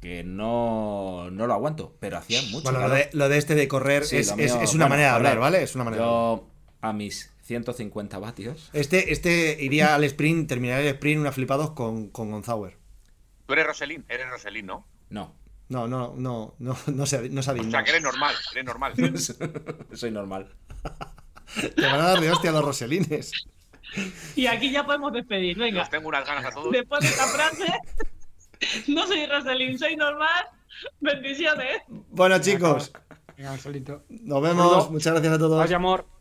que no, no lo aguanto, pero hacía mucho Bueno, lo calor. de, lo de este de correr Sí, es, lo es- mío- es una bueno, manera de a hablar, ¿vale? Es una manera de hablar. Yo a mis 150 vatios. Este, este iría al sprint, terminaría el sprint, una flipados con, con Gonzauer. Tú eres Roselín, eres Roselín, ¿no? No, No, no, no, no, no se, no ha O sea, que eres normal, eres normal. soy normal. Te van a dar de hostia a los roselines. Y aquí ya podemos despedir, venga. Tengo unas ganas a todos. Después de esta frase, no soy Roselín, soy normal. Bendiciones. Bueno, chicos, Venga, solito. nos vemos. Muchas gracias a todos. Vaya amor.